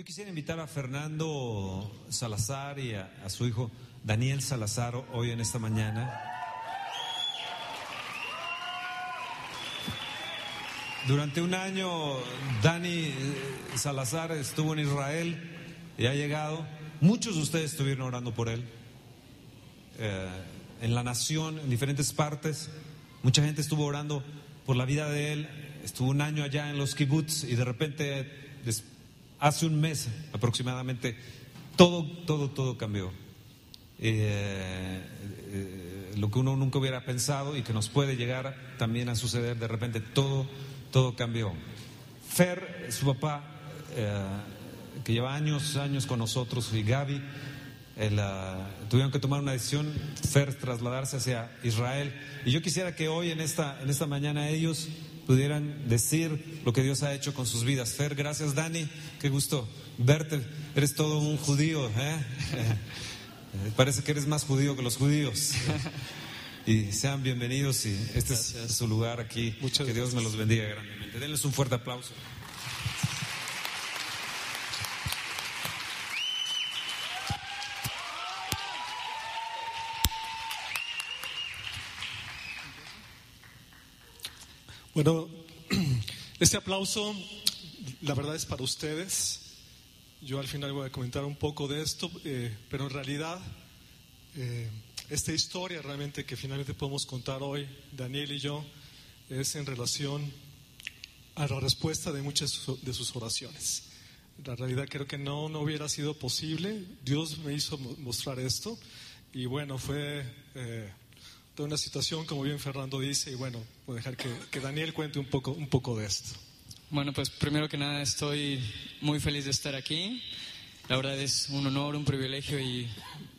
Yo quisiera invitar a Fernando Salazar y a, su hijo Daniel Salazar hoy en esta mañana. Durante un año Dani eh, Salazar estuvo en Israel y ha llegado. Muchos de ustedes estuvieron orando por él. Eh, en la nación, en diferentes partes. Mucha gente estuvo orando por la vida de él. Estuvo un año allá en los kibbutz y de repente, hace un mes aproximadamente, todo, todo, todo cambió. Eh, eh, lo que uno nunca hubiera pensado y que nos puede llegar también a suceder, de repente todo, todo cambió. Fer, su papá, eh, que lleva años, años con nosotros, y Gaby, tuvieron que tomar una decisión, Fer trasladarse hacia Israel. Y yo quisiera que hoy en esta, en esta mañana ellos pudieran decir lo que Dios ha hecho con sus vidas. Fer, gracias Dani, qué gusto verte. Eres todo un judío, ¿eh? Parece que eres más judío que los judíos. Y sean bienvenidos y este es su lugar aquí. Muchas que Dios me los bendiga grandemente. Denles un fuerte aplauso. Bueno, este aplauso, la verdad es para ustedes. Yo al final voy a comentar un poco de esto, eh, pero en realidad eh, esta historia realmente que finalmente podemos contar hoy, Daniel y yo, es en relación a la respuesta de muchas de sus oraciones. La realidad creo que no, no hubiera sido posible. Dios me hizo mo- mostrar esto y bueno, fue eh, toda una situación, como bien Fernando dice, y bueno, voy a dejar que, que Daniel cuente un poco, un poco de esto. Bueno, pues primero que nada estoy muy feliz de estar aquí. La verdad es un honor, un privilegio y,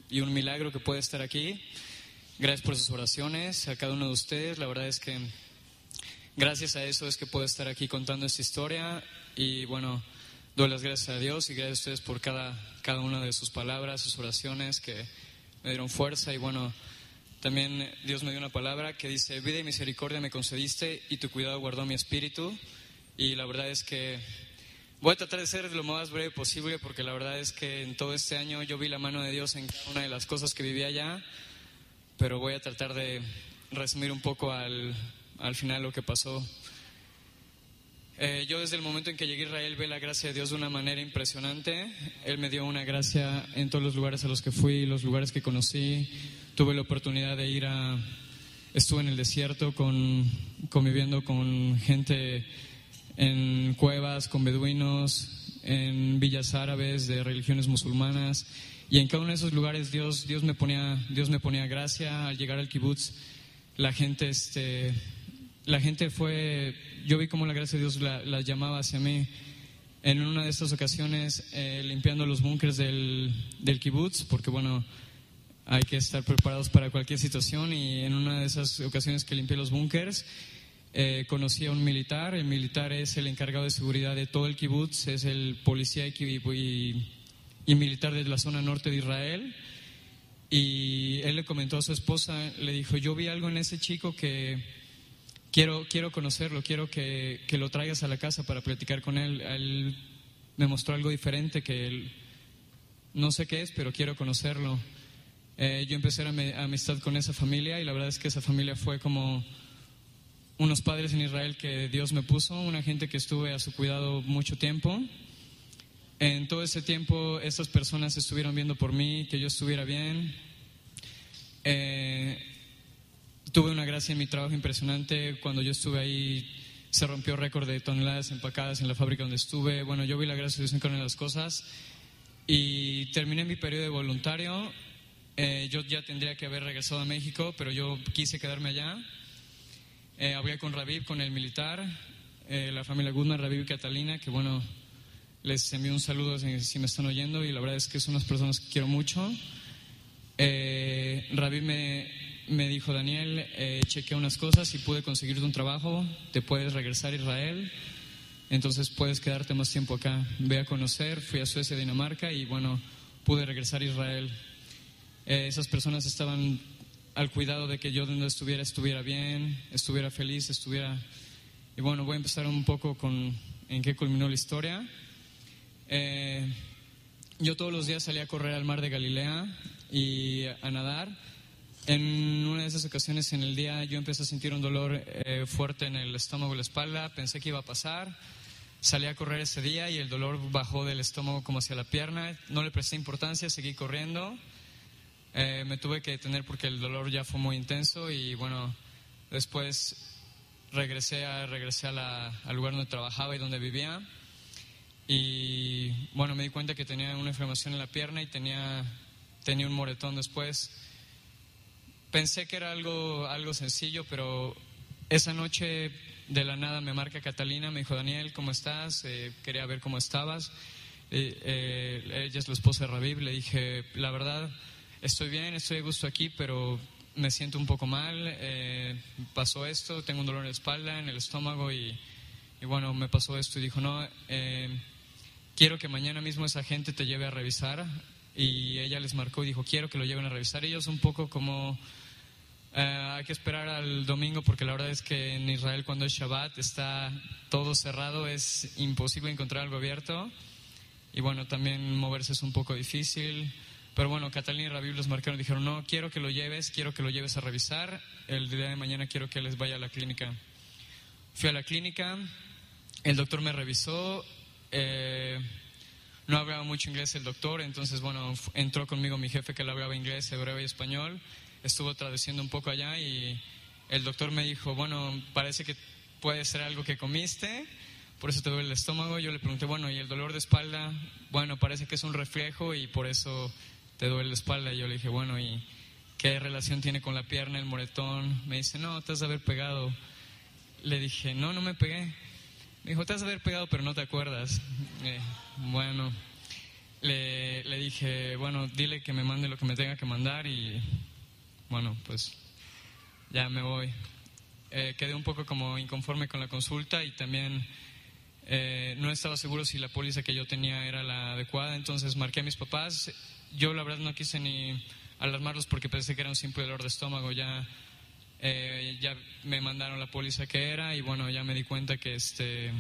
y un milagro que pueda estar aquí. Gracias por sus oraciones, a cada uno de ustedes. La verdad es que gracias a eso es que puedo estar aquí contando esta historia. Y bueno, doy las gracias a Dios y gracias a ustedes por cada, cada una de sus palabras, sus oraciones que me dieron fuerza. Y bueno, también Dios me dio una palabra que dice, vida y misericordia me concediste y tu cuidado guardó mi espíritu. Y la verdad es que voy a tratar de ser lo más breve posible porque la verdad es que en todo este año yo vi la mano de Dios en cada una de las cosas que viví allá, pero voy a tratar de resumir un poco al, al final lo que pasó. Eh, yo desde el momento en que llegué a Israel vi la gracia de Dios de una manera impresionante. Él me dio una gracia en todos los lugares a los que fui, los lugares que conocí. Tuve la oportunidad de ir a... Estuve en el desierto con, conviviendo con gente en cuevas, con beduinos, en villas árabes de religiones musulmanas. Y en cada uno de esos lugares Dios, Dios, me, ponía, Dios me ponía gracia. Al llegar al kibutz, la gente, este, la gente fue, yo vi cómo la gracia de Dios la, la llamaba hacia mí. En una de estas ocasiones, eh, limpiando los búnkers del, del kibutz, porque bueno, hay que estar preparados para cualquier situación y en una de esas ocasiones que limpié los búnkers, eh, conocí a un militar. El militar es el encargado de seguridad de todo el kibutz, es el policía y- y militar de la zona norte de Israel. Y él le comentó a su esposa, le dijo, yo vi algo en ese chico que quiero, quiero conocerlo, quiero que, que lo traigas a la casa para platicar con él. Él me mostró algo diferente que él, no sé qué es, pero quiero conocerlo. Eh, yo empecé a mi- amistad con esa familia y la verdad es que esa familia fue como unos padres en Israel que Dios me puso, una gente que estuve a su cuidado mucho tiempo. En todo ese tiempo estas personas estuvieron viendo por mí, que yo estuviera bien. Eh, tuve una gracia en mi trabajo impresionante. Cuando yo estuve ahí se rompió récord de toneladas empacadas en la fábrica donde estuve. Bueno, yo vi la gracia de Dios en las cosas. Y terminé mi periodo de voluntario. Eh, yo ya tendría que haber regresado a México, pero yo quise quedarme allá. Eh, hablé con Raviv, con el militar, eh, la familia Guzmán, Raviv y Catalina, que bueno, les envío un saludo si, me están oyendo y la verdad es que son unas personas que quiero mucho. Eh, Raviv me, me dijo, Daniel, eh, chequeé unas cosas y pude conseguirte un trabajo, te puedes regresar a Israel, entonces puedes quedarte más tiempo acá. Ve a conocer, fui a Suecia, Dinamarca y bueno, pude regresar a Israel. Eh, esas personas estaban al cuidado de que yo donde estuviera estuviera bien, estuviera feliz, estuviera... Y bueno, voy a empezar un poco con en qué culminó la historia. Eh, yo todos los días salía a correr al mar de Galilea y a nadar. En una de esas ocasiones en el día yo empecé a sentir un dolor eh, fuerte en el estómago y la espalda, pensé que iba a pasar, salí a correr ese día y el dolor bajó del estómago como hacia la pierna, no le presté importancia, seguí corriendo, eh, me tuve que detener porque el dolor ya fue muy intenso y bueno, después regresé, a, regresé a la, al lugar donde trabajaba y donde vivía. Y bueno, me di cuenta que tenía una inflamación en la pierna y tenía, tenía un moretón después. Pensé que era algo, algo sencillo, pero esa noche de la nada me marca Catalina, me dijo, Daniel, ¿cómo estás? Eh, quería ver cómo estabas. Eh, ella es la esposa de Rabib. Le dije, la verdad, estoy bien, estoy a gusto aquí, pero me siento un poco mal. Eh, pasó esto, tengo un dolor en la espalda, en el estómago y, y bueno, me pasó esto. Y dijo, no, quiero que mañana mismo esa gente te lleve a revisar. Y ella les marcó y dijo, quiero que lo lleven a revisar. Ellos un poco como eh, hay que esperar al domingo porque la verdad es que en Israel cuando es Shabbat está todo cerrado, es imposible encontrar algo abierto y bueno, también moverse es un poco difícil. Pero bueno, Catalina y Rabib los marcaron y dijeron, no, quiero que lo lleves, quiero que lo lleves a revisar, el día de mañana quiero que les vaya a la clínica. Fui a la clínica, el doctor me revisó, eh, no hablaba mucho inglés el doctor, entonces bueno, entró conmigo mi jefe que le hablaba inglés, hebreo y español estuvo traduciendo un poco allá y el doctor me dijo, bueno, parece que puede ser algo que comiste, por eso te duele el estómago. Yo le pregunté, bueno, ¿y el dolor de espalda? Bueno, parece que es un reflejo y por eso te duele la espalda. Y yo le dije, bueno, ¿y qué relación tiene con la pierna, el moretón? Me dice, no, te has de haber pegado. Le dije, no, no me pegué. Me dijo, te has de haber pegado, pero no te acuerdas. Eh, bueno, le, le dije, bueno, dile que me mande lo que me tenga que mandar y bueno, pues ya me voy. Eh, quedé un poco como inconforme con la consulta y también eh, no estaba seguro si la póliza que yo tenía era la adecuada, entonces marqué a mis papás. Yo la verdad no quise ni alarmarlos porque pensé que era un simple dolor de estómago, ya, eh, ya me mandaron la póliza que era y bueno, ya me di cuenta que este...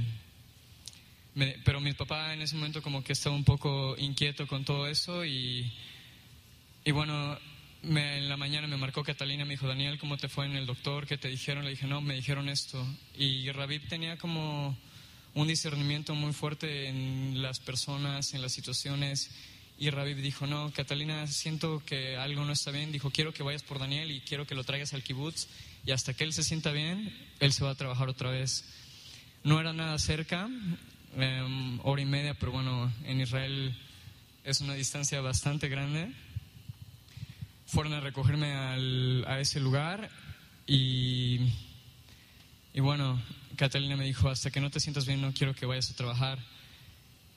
pero mi papá en ese momento como que estaba un poco inquieto con todo eso y, y bueno, me, en la mañana me marcó Catalina, me dijo, Daniel, ¿cómo te fue en el doctor? ¿Qué te dijeron? Le dije, no, me dijeron esto. Y Rabib tenía como un discernimiento muy fuerte en las personas, en las situaciones. Y Rabib dijo, no, Catalina, siento que algo no está bien. Dijo, quiero que vayas por Daniel y quiero que lo traigas al kibutz. Y hasta que él se sienta bien, él se va a trabajar otra vez. No era nada cerca, em, hora y media, pero bueno, en Israel es una distancia bastante grande fueron a recogerme al, a ese lugar y, y bueno, Catalina me dijo, hasta que no te sientas bien no quiero que vayas a trabajar.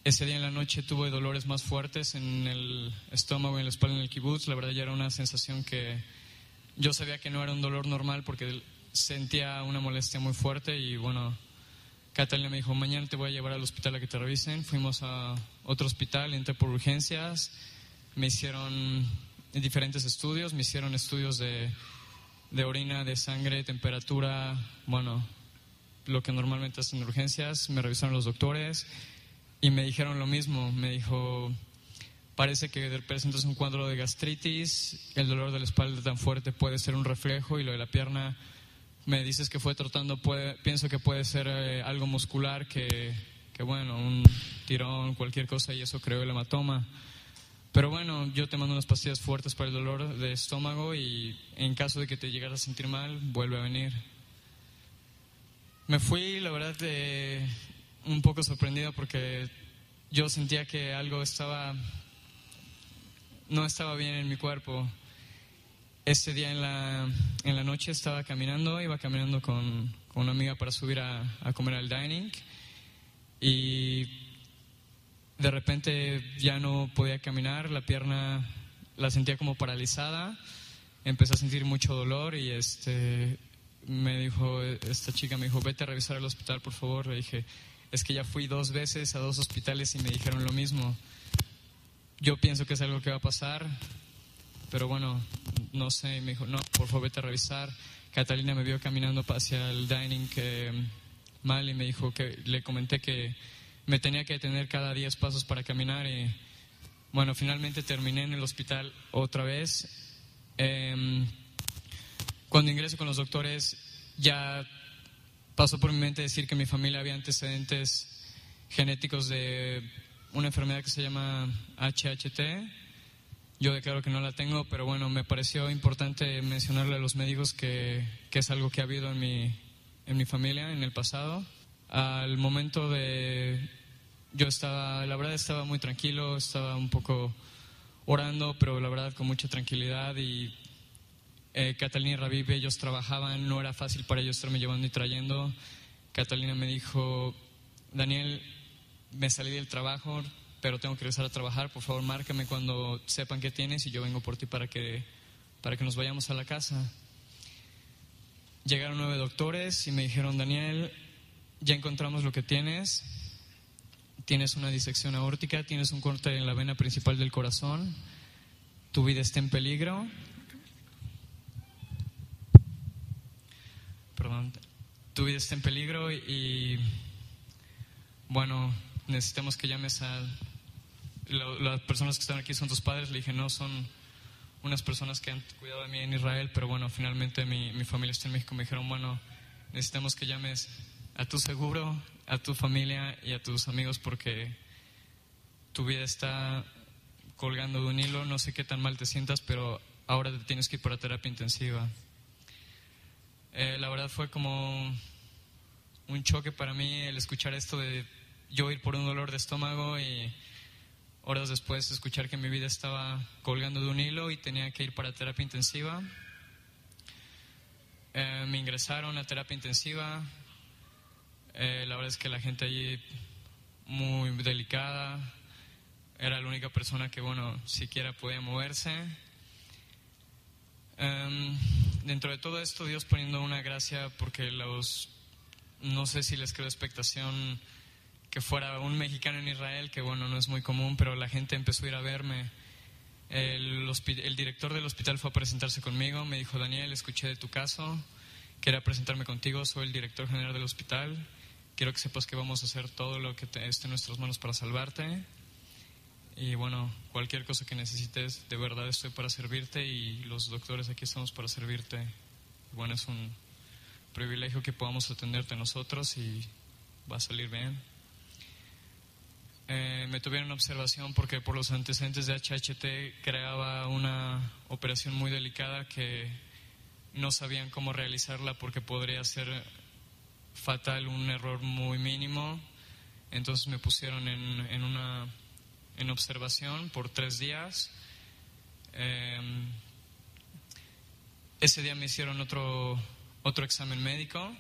Ese día en la noche tuve dolores más fuertes en el estómago y en la espalda en el kibutz. La verdad ya era una sensación que yo sabía que no era un dolor normal porque sentía una molestia muy fuerte y bueno, Catalina me dijo, mañana te voy a llevar al hospital a que te revisen. Fuimos a otro hospital, entré por urgencias, me hicieron diferentes estudios, me hicieron estudios de, de orina, de sangre, temperatura, bueno, lo que normalmente hacen en urgencias, me revisaron los doctores y me dijeron lo mismo, me dijo, parece que presentas un cuadro de gastritis, el dolor de la espalda tan fuerte puede ser un reflejo y lo de la pierna, me dices que fue tratando, puede, pienso que puede ser eh, algo muscular, que, que bueno, un tirón, cualquier cosa y eso creó el hematoma. Pero bueno, yo te mando unas pastillas fuertes para el dolor de estómago y en caso de que te llegaras a sentir mal, vuelve a venir. Me fui, la verdad, un poco sorprendido porque yo sentía que algo estaba, no estaba bien en mi cuerpo. Ese día en la, en la noche estaba caminando, iba caminando con, con una amiga para subir a, a comer al dining y de repente ya no podía caminar, la pierna la sentía como paralizada, empecé a sentir mucho dolor y este me dijo, esta chica me dijo, vete a revisar el hospital, por favor. Le dije, es que ya fui dos veces a dos hospitales y me dijeron lo mismo. Yo pienso que es algo que va a pasar, pero bueno, no sé. Me dijo, no, por favor, vete a revisar. Catalina me vio caminando hacia el dining que, mal y me dijo que le comenté que me tenía que detener cada 10 pasos para caminar y Bueno, finalmente terminé en el hospital otra vez. Em, cuando ingreso con los doctores, ya pasó por mi mente decir que mi familia había antecedentes genéticos de una enfermedad que se llama HHT. Yo declaro que no la tengo, pero bueno, me pareció importante mencionarle a los médicos que, que es algo que ha habido en mi, en mi familia en el pasado. Al momento de... Yo estaba, la verdad estaba muy tranquilo, estaba un poco orando, pero la verdad con mucha tranquilidad y eh, Catalina y Raviv, ellos trabajaban, no era fácil para ellos estarme llevando y trayendo. Catalina me dijo, Daniel, me salí del trabajo, pero tengo que regresar a trabajar, por favor márcame cuando sepan qué tienes y yo vengo por ti para que, para que nos vayamos a la casa. Llegaron nueve doctores y me dijeron, Daniel, ya encontramos lo que tienes, tienes una disección aórtica, tienes un corte en la vena principal del corazón, tu vida está en peligro. Perdón, tu vida está en peligro y, bueno, necesitamos que llames a las personas que están aquí son tus padres. Le dije, no, son unas personas que han cuidado de mí en Israel, pero bueno, finalmente mi, mi familia está en México. Me dijeron, bueno, necesitamos que llames a tu seguro, a tu familia y a tus amigos porque tu vida está colgando de un hilo. No sé qué tan mal te sientas, pero ahora te tienes que ir para terapia intensiva. Eh, la verdad fue como un choque para mí el escuchar esto de yo ir por un dolor de estómago y horas después escuchar que mi vida estaba colgando de un hilo y tenía que ir para terapia intensiva. Eh, me ingresaron a terapia intensiva. Eh, la verdad es que la gente allí muy delicada. Era la única persona que, bueno, siquiera podía moverse. Em, dentro de todo esto, Dios poniendo una gracia porque los, no sé si les creo expectación que fuera un mexicano en Israel, que bueno, no es muy común, pero la gente empezó a ir a verme. El, el director del hospital fue a presentarse conmigo, me dijo, Daniel, escuché de tu caso, quería presentarme contigo, soy el director general del hospital, quiero que sepas que vamos a hacer todo lo que esté en nuestras manos para salvarte. Y bueno, cualquier cosa que necesites, de verdad estoy para servirte y los doctores aquí estamos para servirte. Bueno, es un privilegio que podamos atenderte nosotros y va a salir bien. Eh, me tuvieron observación porque por los antecedentes de HHT creaba una operación muy delicada que no sabían cómo realizarla porque podría ser fatal un error muy mínimo. Entonces me pusieron en, en una en observación por tres días. Em, ese día me hicieron otro, otro examen médico.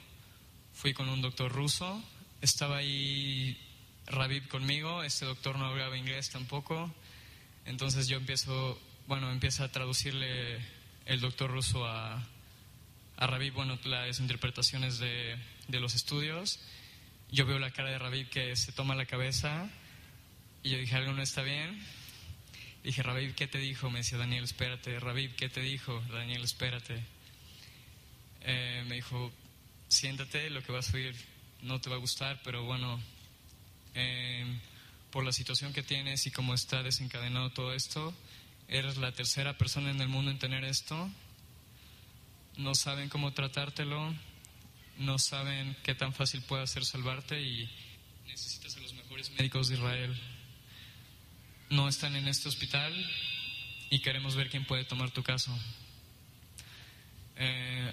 Fui con un doctor ruso. Estaba ahí Rabib conmigo. Este doctor no hablaba inglés tampoco. Entonces yo empiezo, bueno, empieza a traducirle el doctor ruso a, a Rabib, bueno, las interpretaciones de, de los estudios. Yo veo la cara de Rabib que se toma la cabeza y yo dije, algo no está bien. Dije, Rabib, ¿qué te dijo? Me decía Daniel, espérate. Rabib, ¿qué te dijo? Daniel, espérate. Eh, me dijo, siéntate, lo que vas a oír no te va a gustar, pero bueno, em, por la situación que tienes y cómo está desencadenado todo esto, eres la tercera persona en el mundo en tener esto. No saben cómo tratártelo, no saben qué tan fácil puede ser salvarte y necesitas a los mejores médicos de Israel no están en este hospital y queremos ver quién puede tomar tu caso. Eh,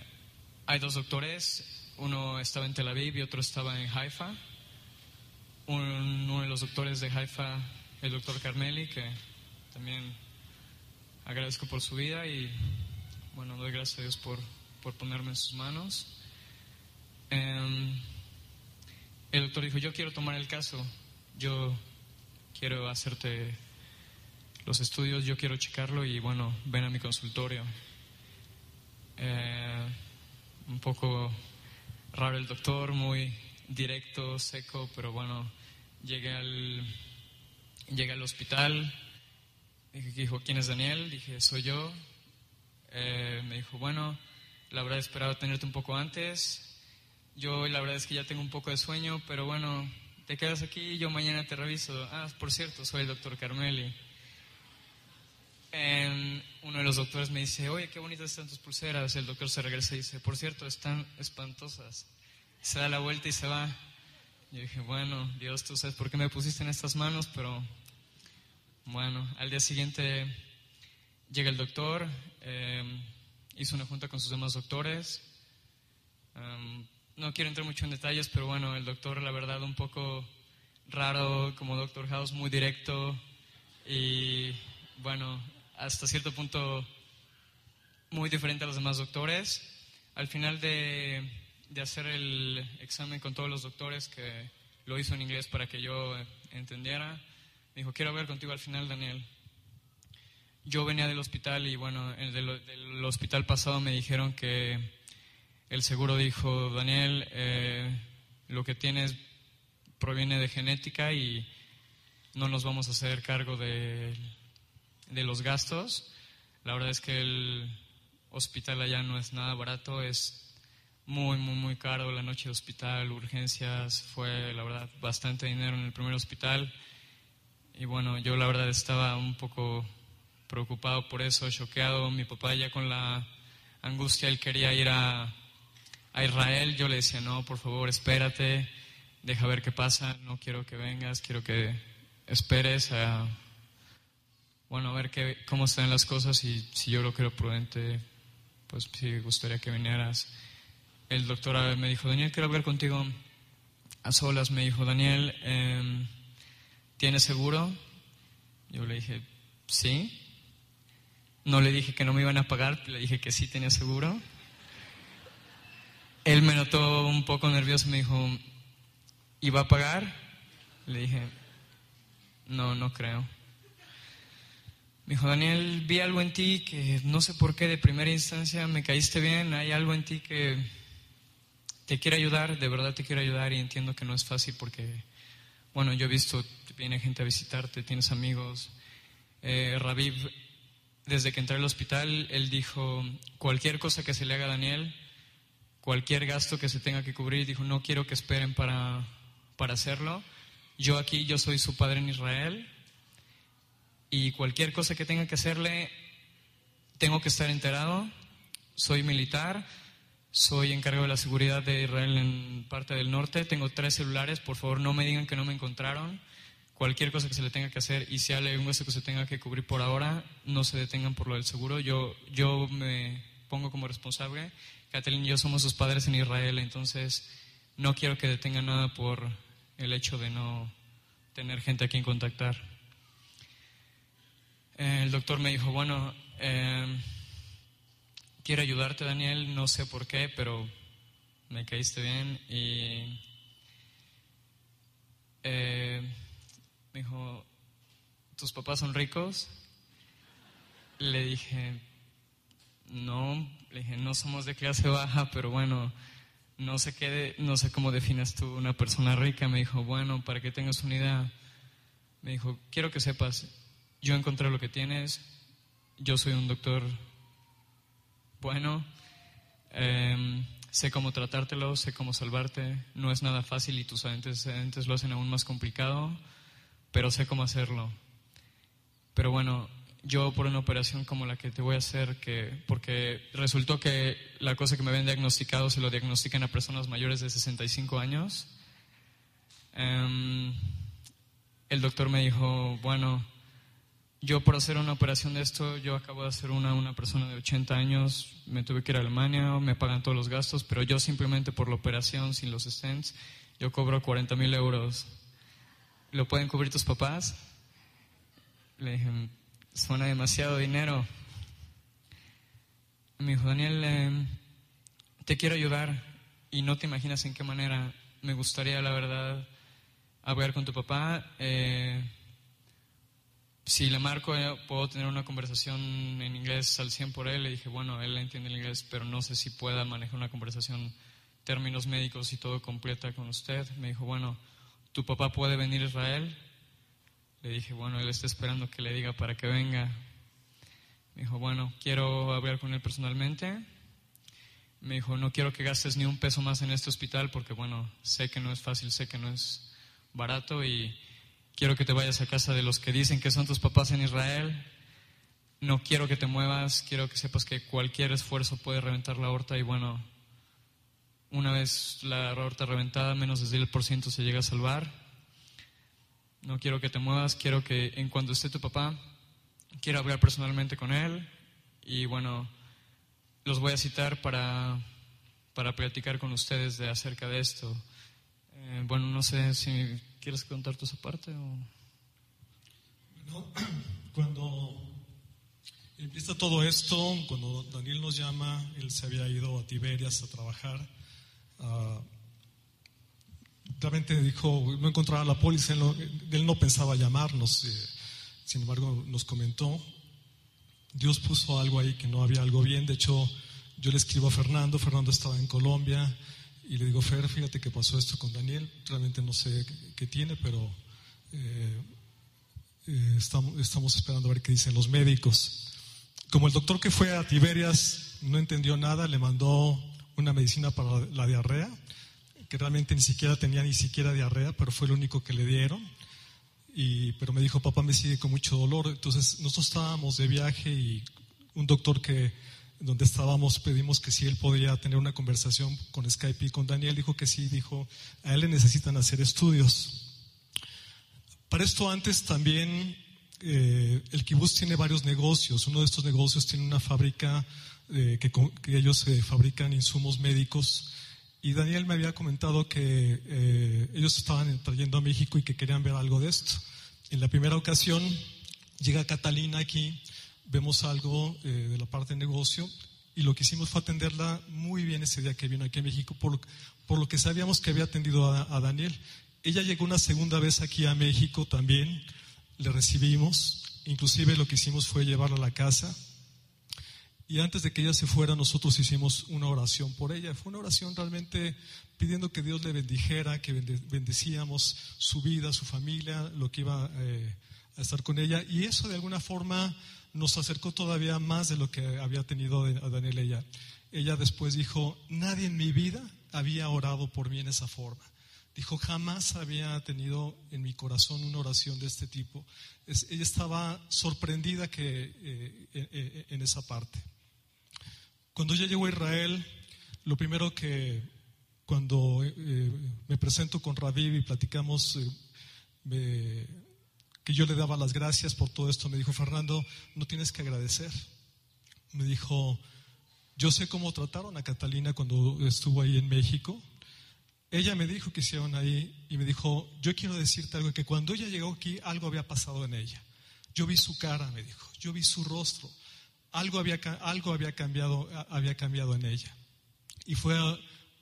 hay dos doctores, uno estaba en Tel Aviv y otro estaba en Haifa. uno de los doctores de Haifa, el doctor Carmeli, que también agradezco por su vida y bueno, doy gracias a Dios por, por ponerme en sus manos. Em, el doctor dijo, yo quiero tomar el caso, yo quiero hacerte los estudios, yo quiero checarlo y bueno, ven a mi consultorio. Eh, un poco raro el doctor, muy directo, seco, pero bueno, llegué al, llegué al hospital, dijo, ¿quién es Daniel? Dije, soy yo. Eh, me dijo, bueno, la verdad esperaba tenerte un poco antes. Yo la verdad es que ya tengo un poco de sueño, pero bueno, te quedas aquí y yo mañana te reviso. Ah, por cierto, soy el doctor Carmeli. em, uno de los doctores me dice, oye, qué bonitas están tus pulseras. El doctor se regresa y dice, por cierto, están espantosas. Se da la vuelta y se va. Yo dije, bueno, Dios, tú sabes por qué me pusiste en estas manos, pero bueno, al día siguiente llega el doctor, em, hizo una junta con sus demás doctores. Em, no quiero entrar mucho en detalles, pero bueno, el doctor, la verdad, un poco raro, como Doctor House, muy directo y bueno, hasta cierto punto muy diferente a los demás doctores. Al final de, de hacer el examen con todos los doctores, que lo hizo en inglés para que yo entendiera, me dijo, quiero hablar contigo al final, Daniel. Yo venía del hospital y bueno, del, del hospital pasado me dijeron que el seguro dijo, Daniel, eh, lo que tienes proviene de genética y no nos vamos a hacer cargo de, de los gastos. La verdad es que el hospital allá no es nada barato, es muy, muy, muy caro la noche de hospital, urgencias, fue la verdad bastante dinero en el primer hospital. Y bueno, yo la verdad estaba un poco preocupado por eso, choqueado. Mi papá ya con la angustia, él quería ir a, a Israel. Yo le decía, no, por favor, espérate, deja ver qué pasa, no quiero que vengas, quiero que esperes bueno, a ver qué, cómo están las cosas y si yo lo creo prudente, pues sí, gustaría que vinieras. El doctor me dijo, Daniel, quiero hablar contigo a solas. Me dijo, Daniel, eh, ¿tienes seguro? Yo le dije, sí. No le dije que no me iban a pagar, le dije que sí tenía seguro. Él me notó un poco nervioso, me dijo, ¿iba a pagar? Le dije, no, no creo. Me dijo, Daniel, vi algo en ti que no sé por qué de primera instancia me caíste bien, hay algo en ti que te quiere ayudar, de verdad te quiero ayudar y entiendo que no es fácil porque, bueno, yo he visto, viene gente a visitarte, tienes amigos. Eh, Raviv, desde que entré al hospital, él dijo, cualquier cosa que se le haga a Daniel, cualquier gasto que se tenga que cubrir, dijo, no quiero que esperen para, para hacerlo. Yo aquí, yo soy su padre en Israel y cualquier cosa que tenga que hacerle, tengo que estar enterado. Soy militar, soy encargado de la seguridad de Israel en parte del norte, tengo tres celulares, por favor no me digan que no me encontraron. Cualquier cosa que se le tenga que hacer y si hay un gasto que se tenga que cubrir por ahora, no se detengan por lo del seguro. Yo, yo me pongo como responsable. Kathleen y yo somos sus padres en Israel, entonces no quiero que detengan nada por el hecho de no tener gente a quien contactar. Eh, el doctor me dijo, bueno, eh, quiero ayudarte Daniel, no sé por qué, pero me caíste bien y eh, me dijo, ¿tus papás son ricos? Le dije, no, le dije, no somos de clase baja, pero bueno, no sé qué, no sé cómo defines tú una persona rica. Me dijo, bueno, para que tengas una idea, me dijo, quiero que sepas, yo encontré lo que tienes, yo soy un doctor bueno, eh, sé cómo tratártelo, sé cómo salvarte, no es nada fácil y tus antecedentes lo hacen aún más complicado, pero sé cómo hacerlo. Pero bueno, yo por una operación como la que te voy a hacer, que, porque resultó que la cosa que me habían diagnosticado se lo diagnostican a personas mayores de 65 años. Um, el doctor me dijo, bueno, yo por hacer una operación de esto, yo acabo de hacer una una persona de 80 años, me tuve que ir a Alemania, me pagan todos los gastos, pero yo simplemente por la operación, sin los stents, yo cobro 40 mil euros. ¿Lo pueden cubrir tus papás? Le dije, suena demasiado dinero. Me dijo, Daniel, eh, te quiero ayudar y no te imaginas en qué manera. Me gustaría, la verdad, hablar con tu papá. Eh, si le marco, eh, puedo tener una conversación en inglés al 100 por él. Le dije, bueno, él entiende el inglés, pero no sé si pueda manejar una conversación, términos médicos y todo completa con usted. Me dijo, bueno, ¿tu papá puede venir a Israel? Le dije, bueno, él está esperando que le diga para que venga. Me dijo, bueno, quiero hablar con él personalmente. Me dijo, no quiero que gastes ni un peso más en este hospital porque, bueno, sé que no es fácil, sé que no es barato y quiero que te vayas a casa de los que dicen que son tus papás en Israel. no quiero que te muevas, quiero que sepas que cualquier esfuerzo puede reventar la aorta y bueno, una vez la aorta reventada, menos del 10% se llega a salvar. No quiero que te muevas, quiero que en cuanto esté tu papá, quiero hablar personalmente con él y bueno, los voy a citar para, para platicar con ustedes de acerca de esto. Eh, bueno, no sé si quieres contar tu esa parte o... Bueno, cuando Empieza todo esto cuando Daniel nos llama, él se había ido a Tiberias a trabajar. Uh, realmente dijo, no encontraba la póliza, él no, pensaba llamarnos, eh, sin embargo nos comentó, Dios puso algo ahí que no había algo bien, de hecho yo le escribo a Fernando, Fernando estaba en Colombia y le digo, Fer, fíjate que pasó esto con Daniel, realmente no sé qué, tiene, pero eh, eh, estamos, estamos esperando a ver qué dicen los médicos. Como el doctor que fue a Tiberias no entendió nada, le mandó una medicina para la diarrea, que realmente ni siquiera tenía ni siquiera diarrea, pero fue lo único que le dieron. Y, pero me dijo, papá me sigue con mucho dolor. Entonces nosotros estábamos de viaje y un doctor que donde estábamos pedimos que si él podía tener una conversación con Skype y con Daniel, dijo que sí, dijo, a él le necesitan hacer estudios. Para esto antes también eh, el kibutz tiene varios negocios. Uno de estos negocios tiene una fábrica eh, que, ellos eh, fabrican insumos médicos. Y Daniel me había comentado que ellos estaban trayendo a México y que querían ver algo de esto. En la primera ocasión llega Catalina aquí, vemos algo de la parte de negocio y lo que hicimos fue atenderla muy bien ese día que vino aquí a México, por, por lo que sabíamos que había atendido a, a Daniel. Ella llegó una segunda vez aquí a México también le recibimos, inclusive lo que hicimos fue llevarla a la casa. Y antes de que ella se fuera, nosotros hicimos una oración por ella. Fue una oración realmente pidiendo que Dios le bendijera, que bendecíamos su vida, su familia, lo que iba eh, a estar con ella. Y eso de alguna forma nos acercó todavía más de lo que había tenido a Daniel ella. Ella después dijo, nadie en mi vida había orado por mí en esa forma. Dijo, jamás había tenido en mi corazón una oración de este tipo. ella estaba sorprendida que, eh, eh, eh, en esa parte. Cuando yo llego a Israel, lo primero que cuando me presento con Raviv y platicamos, que yo le daba las gracias por todo esto, me dijo, Fernando, no tienes que agradecer. Me dijo, yo sé cómo trataron a Catalina cuando estuvo ahí en México ella me dijo que hicieron ahí y me dijo, yo quiero decirte algo, que cuando ella llegó aquí algo había pasado en ella. Yo vi su cara, me dijo, yo vi su rostro, algo había, algo había, cambiado, había cambiado en ella. Y fue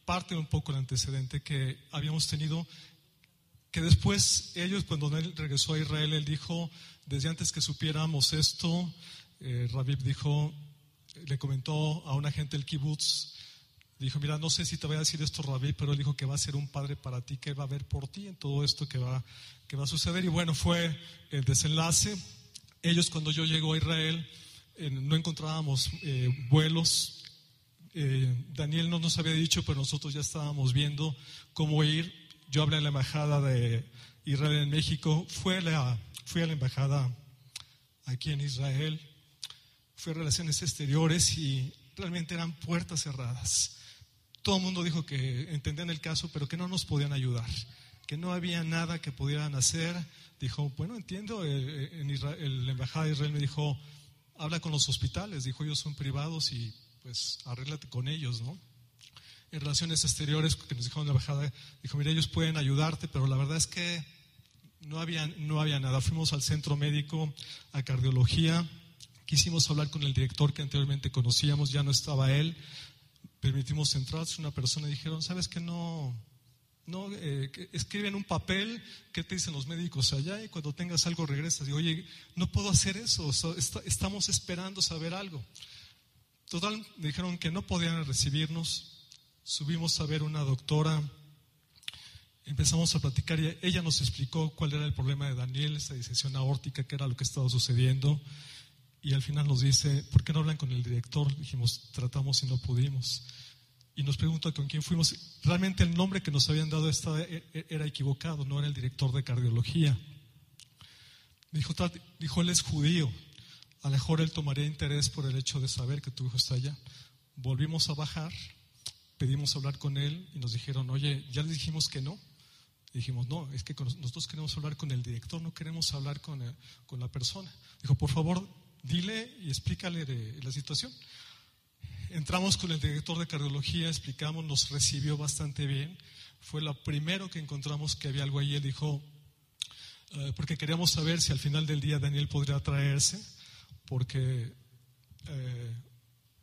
parte un poco el antecedente que habíamos tenido, que después ellos, cuando él regresó a Israel, él dijo, desde antes que supiéramos esto, eh, Rabib dijo, le comentó a una gente del kibbutz, Dijo, mira, no sé si te voy a decir esto, Rabí, pero él dijo que va a ser un padre para ti, que va a ver por ti en todo esto que va, que va a suceder. Y bueno, fue el desenlace. Ellos cuando yo llego a Israel no encontrábamos eh, vuelos. Eh, Daniel no nos había dicho, pero nosotros ya estábamos viendo cómo ir. Yo hablé en la embajada de Israel en México. Fue la, fui a la embajada aquí en Israel. Fue a Relaciones Exteriores y realmente eran puertas cerradas todo el mundo dijo que entendían el caso, pero que no nos podían ayudar, que no había nada que pudieran hacer. Dijo, bueno, entiendo, eh, en Israel, la embajada de Israel me dijo, habla con los hospitales, dijo, ellos son privados y pues arréglate con ellos, ¿no? En relaciones exteriores, que nos dijo la embajada, dijo, mira, ellos pueden ayudarte, pero la verdad es que no había, no había nada. Fuimos al centro médico, a cardiología, quisimos hablar con el director que anteriormente conocíamos, ya no estaba él, permitimos entrar una persona y dijeron, ¿sabes que no? No, eh, escriben un papel, ¿qué te dicen los médicos allá? Y cuando tengas algo regresas. Digo, oye, no puedo hacer eso, estamos esperando saber algo. Total, dijeron que no podían recibirnos. Subimos a ver una doctora, empezamos a platicar y ella nos explicó cuál era el problema de Daniel, esta disección aórtica, qué era lo que estaba sucediendo. Y al final nos dice, ¿por qué no hablan con el director? Dijimos, tratamos y no pudimos. Y nos pregunta con quién fuimos. Realmente el nombre que nos habían dado estaba, e, e, era equivocado, no era el director de cardiología. Dijo, dijo, él es judío. a lo mejor él tomaría interés por el hecho de saber que tu hijo está allá. Volvimos a bajar, pedimos hablar con él y nos dijeron, oye, ya le dijimos que no. dijimos, no, es que nosotros queremos hablar con el director, no queremos hablar con, eh, con la persona. Dijo, por favor, dile y explícale de la situación. Entramos con el director de cardiología, explicamos, nos recibió bastante bien. Fue lo primero que encontramos que había algo ahí. Él dijo, eh, porque queríamos saber si al final del día Daniel podría traerse, porque eh,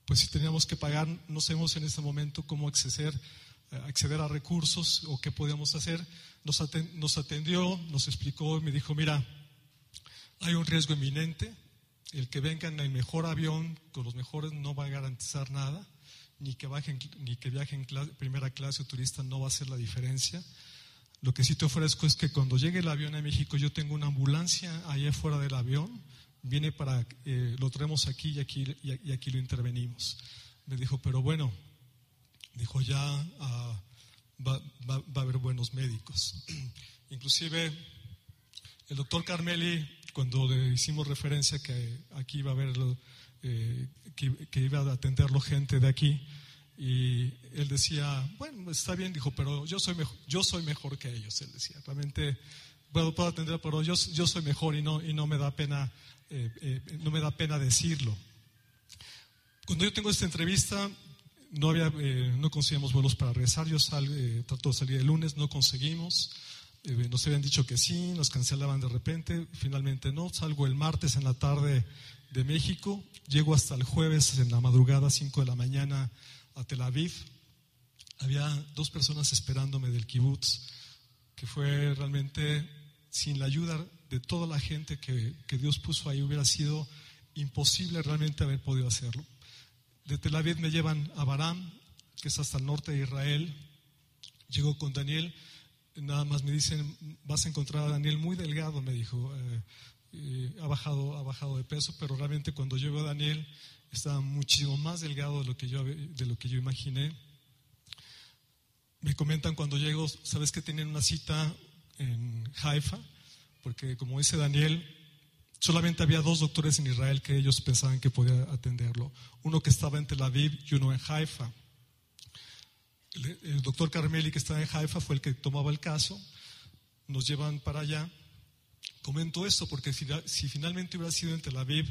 pues si teníamos que pagar, no sabemos en este momento cómo acceder, eh, acceder a recursos o qué podíamos hacer. Nos, atendió, nos explicó y me dijo, mira, hay un riesgo inminente, el que venga en el mejor avión con los mejores no va a garantizar nada, ni que, bajen, ni que viaje en primera clase o turista no va a hacer la diferencia. Lo que sí te ofrezco es que cuando llegue el avión a México, yo tengo una ambulancia allá fuera del avión, viene para, eh, lo traemos aquí y aquí, y aquí lo intervenimos. Me dijo, pero bueno, dijo ya ah, va, va, va, a haber buenos médicos. Inclusive el doctor Carmeli cuando hicimos referencia que aquí iba a haber, eh, que, iba a atenderlo gente de aquí, y él decía, bueno, está bien, dijo, pero yo soy mejor, yo soy mejor que ellos, él decía, realmente puedo, puedo atender, pero yo, yo soy mejor y no, y no me da pena, eh, eh, no me da pena decirlo. Cuando yo tengo esta entrevista, no, había, no conseguimos vuelos para regresar. Yo sal, trato de salir el lunes, no conseguimos. Eh, nos habían dicho que sí, nos cancelaban de repente, finalmente no. Salgo el martes en la tarde de México, llego hasta el jueves en la madrugada, 5 de la mañana, a Tel Aviv. Había dos personas esperándome del kibutz, que fue realmente sin la ayuda de toda la gente que, que Dios puso ahí, hubiera sido imposible realmente haber podido hacerlo. De Tel Aviv me llevan a Baram, que es hasta el norte de Israel. Llego con Daniel nada más me dicen, vas a encontrar a Daniel muy delgado, me dijo, eh, ha, bajado, ha bajado de peso, pero realmente cuando yo veo a Daniel estaba muchísimo más delgado de lo que yo, de lo que yo imaginé. Me comentan cuando llego, sabes que tienen una cita en Haifa, porque como dice Daniel, solamente había dos doctores en Israel que ellos pensaban que podía atenderlo, uno que estaba en Tel Aviv y uno en Haifa el doctor Carmeli, que está en Haifa, fue el que tomaba el caso. Nos llevan para allá. Comento esto porque si, finalmente hubiera sido en Tel Aviv,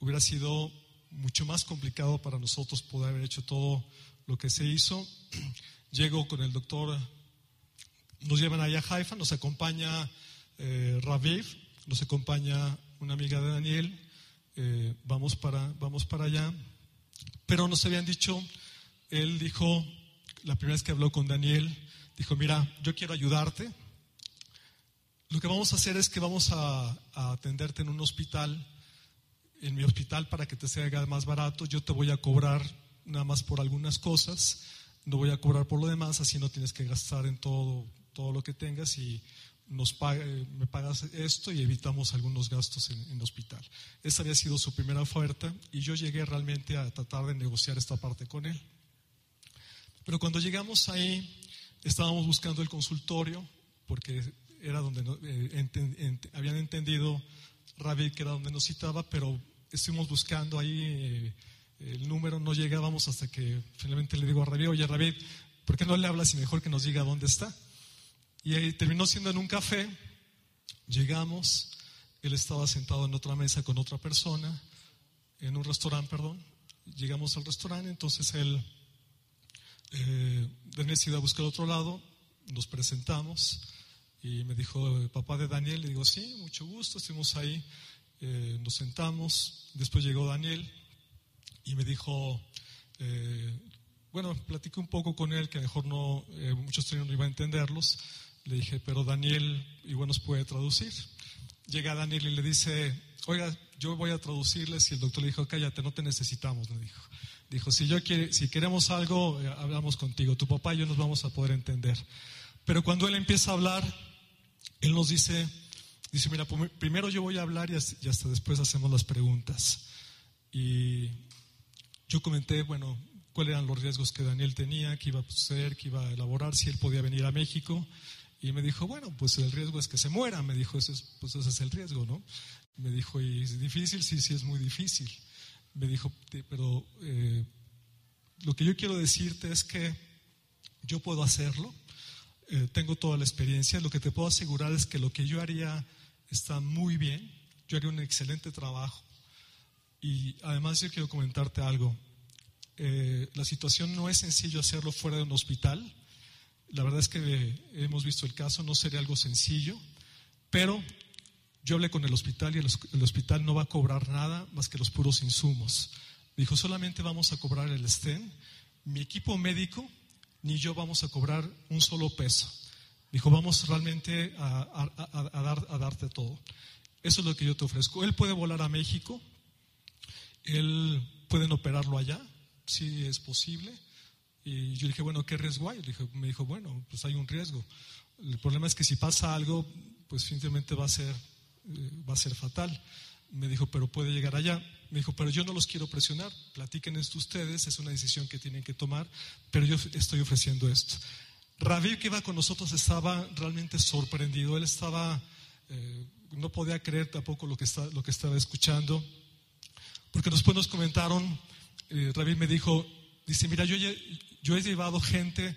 hubiera sido mucho más complicado para nosotros poder haber hecho todo lo que se hizo. Llego con el doctor, nos llevan allá a Haifa, nos acompaña eh, Raviv, nos acompaña una amiga de Daniel, eh, vamos, para, vamos para allá. Pero nos habían dicho, él dijo, la primera vez que habló con Daniel, dijo, mira, yo quiero ayudarte. Lo que vamos a hacer es que vamos a, atenderte en un hospital, en mi hospital, para que te sea más barato. Yo te voy a cobrar nada más por algunas cosas, no voy a cobrar por lo demás, así no tienes que gastar en todo, todo lo que tengas y nos me pagas esto y evitamos algunos gastos en, en, hospital. Esa había sido su primera oferta y yo llegué realmente a tratar de negociar esta parte con él. Pero cuando llegamos ahí, estábamos buscando el consultorio, porque era donde eh, habían entendido Ravid que era donde nos citaba, pero estuvimos buscando ahí eh, el número, no llegábamos hasta que finalmente le digo a Ravid, oye Ravid, ¿por qué no le hablas y mejor que nos diga dónde está? Y ahí terminó siendo en un café, llegamos, él estaba sentado en otra mesa con otra persona, en un restaurante, perdón, llegamos al restaurante, entonces él eh, Daniel se iba a buscar otro lado, nos presentamos y me dijo, papá de Daniel, le digo, sí, mucho gusto, estuvimos ahí, eh, nos sentamos, después llegó Daniel y me dijo, eh, bueno, platiqué un poco con él, que mejor no, eh, muchos no iban a entenderlos, le dije, pero Daniel igual nos puede traducir. Llega Daniel y le dice, oiga, yo voy a traducirles y el doctor le dijo, cállate, no te necesitamos, le dijo. Dijo, si, yo quiere, si queremos algo, eh, hablamos contigo, tu papá y yo nos vamos a poder entender. Pero cuando él empieza a hablar, él nos dice, dice, mira, primero yo voy a hablar y hasta después hacemos las preguntas. Y yo comenté, bueno, cuáles eran los riesgos que Daniel tenía, que iba a suceder, que iba a elaborar, si él podía venir a México. Y me dijo, bueno, pues el riesgo es que se muera. Me dijo, ese es, pues ese es el riesgo, ¿no? Me dijo, ¿y es difícil? Sí, sí, es muy difícil. Me dijo, pero eh, lo que yo quiero decirte es que yo puedo hacerlo, eh, tengo toda la experiencia, lo que te puedo asegurar es que lo que yo haría está muy bien, yo haría un excelente trabajo. Y además yo quiero comentarte algo. Eh, la situación no es sencillo hacerlo fuera de un hospital. La verdad es que hemos visto el caso, no sería algo sencillo, pero yo hablé con el hospital y el, hospital no va a cobrar nada más que los puros insumos. Dijo, solamente vamos a cobrar el STEM. Mi equipo médico ni yo vamos a cobrar un solo peso. Dijo, vamos realmente a, dar, a darte todo. Eso es lo que yo te ofrezco. Él puede volar a México, él pueden operarlo allá, si es posible. Y yo dije, bueno, ¿qué riesgo hay? me dijo, bueno, pues hay un riesgo. El problema es que si pasa algo, pues simplemente va a ser, eh, va a ser fatal. Me dijo, pero puede llegar allá. Me dijo, pero yo no los quiero presionar. Platiquen esto ustedes, es una decisión que tienen que tomar, pero yo estoy ofreciendo esto. Raviv, que iba con nosotros, estaba realmente sorprendido. Él estaba, eh, no podía creer tampoco lo que, está, lo que estaba escuchando, porque después nos comentaron eh, me dijo, dice, mira, yo, yo he llevado gente,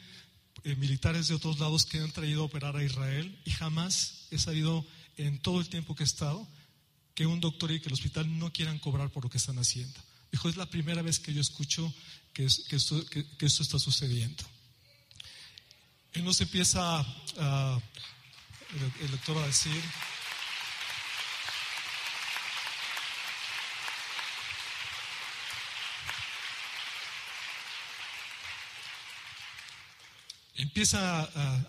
eh, militares de otros lados que han traído a operar a Israel y jamás he sabido en todo el tiempo que he estado que un doctor y que el hospital no quieran cobrar por lo que están haciendo. Dijo, es la primera vez que yo escucho que, esto, está sucediendo. Él nos empieza a, el doctor a decir, Empieza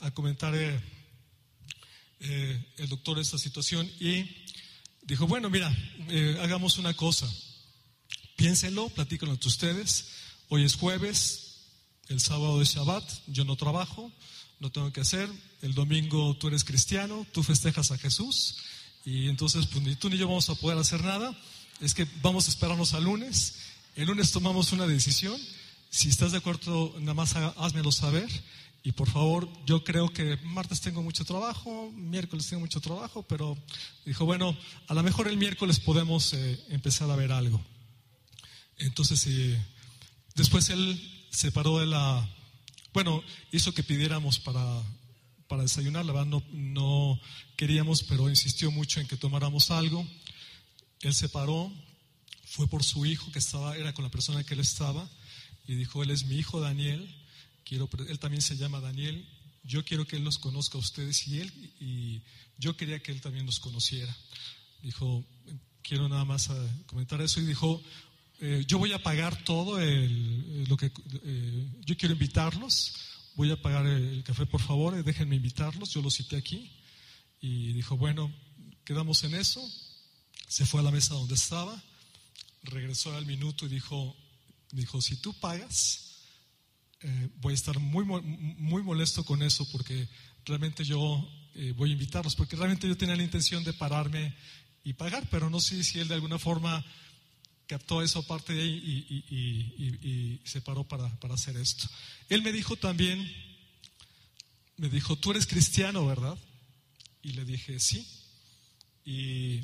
a, comentar eh, eh, el doctor esta situación y dijo, bueno, mira, eh, hagamos una cosa, piénsenlo, platíquenlo entre ustedes, hoy es jueves, el sábado es Shabbat, yo no trabajo, no tengo que hacer, el domingo tú eres cristiano, tú festejas a Jesús y entonces pues, ni tú ni yo vamos a poder hacer nada, es que vamos a esperarnos al lunes, el lunes tomamos una decisión, si estás de acuerdo, nada más házmelo saber y por favor, yo creo que martes tengo mucho trabajo, miércoles tengo mucho trabajo, pero dijo, bueno, a lo mejor el miércoles podemos eh, empezar a ver algo. Entonces, eh, después él se paró de la, bueno, hizo que pidiéramos para, para desayunar, la verdad no, no queríamos, pero insistió mucho en que tomáramos algo. Él se paró, fue por su hijo que estaba, era con la persona que él estaba, y dijo, él es mi hijo Daniel quiero, él también se llama Daniel, yo quiero que él los conozca a ustedes y él, y yo quería que él también los conociera. Dijo, quiero nada más eh, comentar eso y dijo, eh, yo voy a pagar todo el, lo que, eh, yo quiero invitarlos, voy a pagar el café por favor, déjenme invitarlos, yo los cité aquí. Y dijo, bueno, quedamos en eso, se fue a la mesa donde estaba, regresó al minuto y dijo, dijo, si tú pagas, eh, voy a estar muy, muy molesto con eso porque realmente yo eh, voy a invitarlos, porque realmente yo tenía la intención de pararme y pagar, pero no sé si él de alguna forma captó eso aparte de ahí y, se paró para, para, hacer esto. Él me dijo también, me dijo, tú eres cristiano, ¿verdad? Y le dije, sí. Y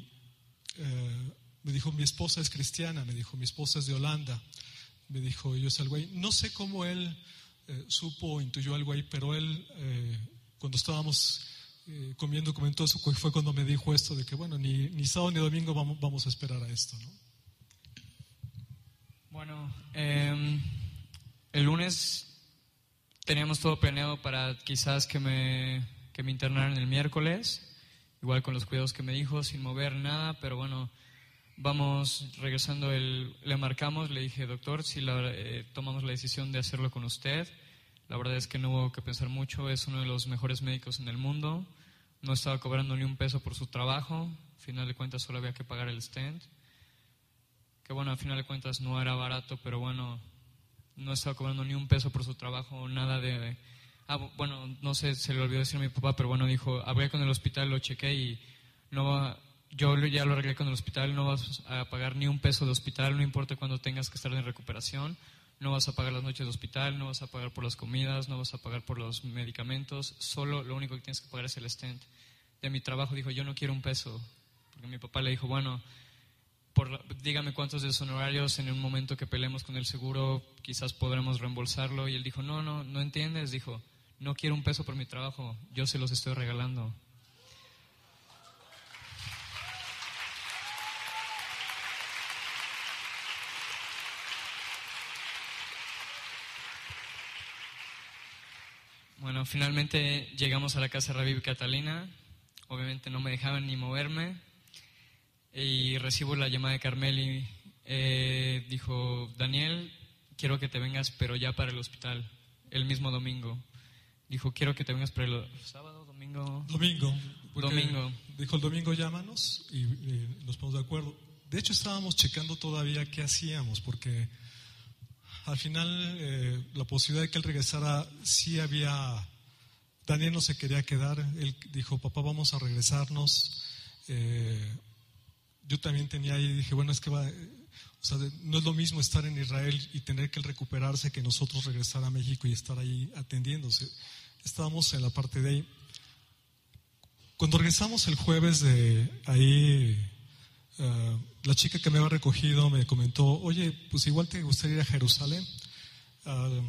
eh, me dijo, mi esposa es cristiana, me dijo, mi esposa es de Holanda me dijo, es algo ahí. No sé cómo él eh, supo o intuyó algo ahí, pero él, eh, cuando estábamos eh, comiendo, comentó eso, fue cuando me dijo esto de que, bueno, ni, ni sábado ni domingo vamos, vamos a esperar a esto, ¿no? Bueno, em, el lunes teníamos todo planeado para quizás que me, que me internaran el miércoles, igual con los cuidados que me dijo, sin mover nada, pero bueno, Vamos regresando, el, le marcamos, le dije, doctor, si la, eh, tomamos la decisión de hacerlo con usted, la verdad es que no hubo que pensar mucho, es uno de los mejores médicos en el mundo, no estaba cobrando ni un peso por su trabajo, al final de cuentas solo había que pagar el stand, que bueno, al final de cuentas no era barato, pero bueno, no estaba cobrando ni un peso por su trabajo, nada de... Ah, bueno, no sé, se le olvidó decir a mi papá, pero bueno, dijo, hablé con el hospital, lo chequé y no va yo ya lo arreglé con el hospital, no vas a pagar ni un peso de hospital, no importa cuándo tengas que estar en recuperación, no vas a pagar las noches de hospital, no vas a pagar por las comidas, no vas a pagar por los medicamentos, solo lo único que tienes que pagar es el stent. De mi trabajo dijo, yo no quiero un peso, porque mi papá le dijo, bueno, dígame cuántos de en un momento que peleemos con el seguro quizás podremos reembolsarlo. Y él dijo, no, no, no entiendes, dijo, no quiero un peso por mi trabajo, yo se los estoy regalando. Bueno, finalmente llegamos a la casa de Rabí Catalina. Obviamente no me dejaban ni moverme. Y recibo la llamada de Carmel y eh, dijo, Daniel, quiero que te vengas, pero ya para el hospital, el mismo domingo. Dijo, quiero que te vengas para el sábado, domingo. Domingo. Domingo. Dijo, el domingo llámanos y eh, nos ponemos de acuerdo. De hecho, estábamos checando todavía qué hacíamos, porque al final eh, la posibilidad de que él regresara sí había... Daniel no se quería quedar, él dijo, papá, vamos a regresarnos. Eh, yo también tenía ahí, dije, bueno, es que va, o sea, no es lo mismo estar en Israel y tener que recuperarse que nosotros regresar a México y estar ahí atendiéndose. Estábamos en la parte de ahí. Cuando regresamos el jueves de ahí, eh, la chica que me había recogido me comentó, oye, pues igual te gustaría ir a Jerusalén. Uh,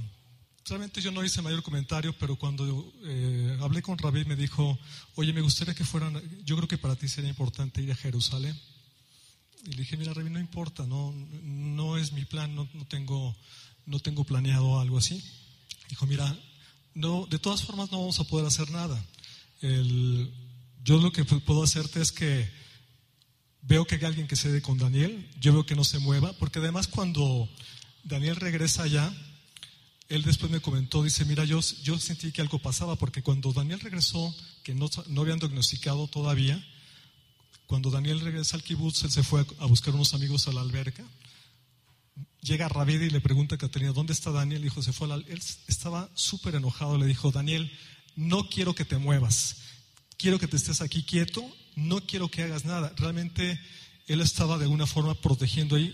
realmente yo no hice mayor comentario, pero cuando eh, hablé con Rabí me dijo, oye, me gustaría que fueran, yo creo que para ti sería importante ir a Jerusalén. Y le dije, mira, Rabí, no importa, no, no es mi plan, no, no, tengo, no tengo planeado algo así. Dijo, mira, no, de todas formas no vamos a poder hacer nada. El, yo lo que puedo hacerte es que Veo que hay alguien que se dé con Daniel, yo veo que no se mueva, porque además cuando Daniel regresa allá, él después me comentó, dice, mira, yo, sentí que algo pasaba, porque cuando Daniel regresó, que no, no habían diagnosticado todavía, cuando Daniel regresa al kibutz, él se fue a, buscar unos amigos a la alberca, llega Rabida y le pregunta a Caterina, ¿dónde está Daniel? Dijo, se fue a la... Él estaba súper enojado, le dijo, Daniel, no quiero que te muevas, quiero que te estés aquí quieto no quiero que hagas nada. Realmente él estaba de alguna forma protegiendo ahí,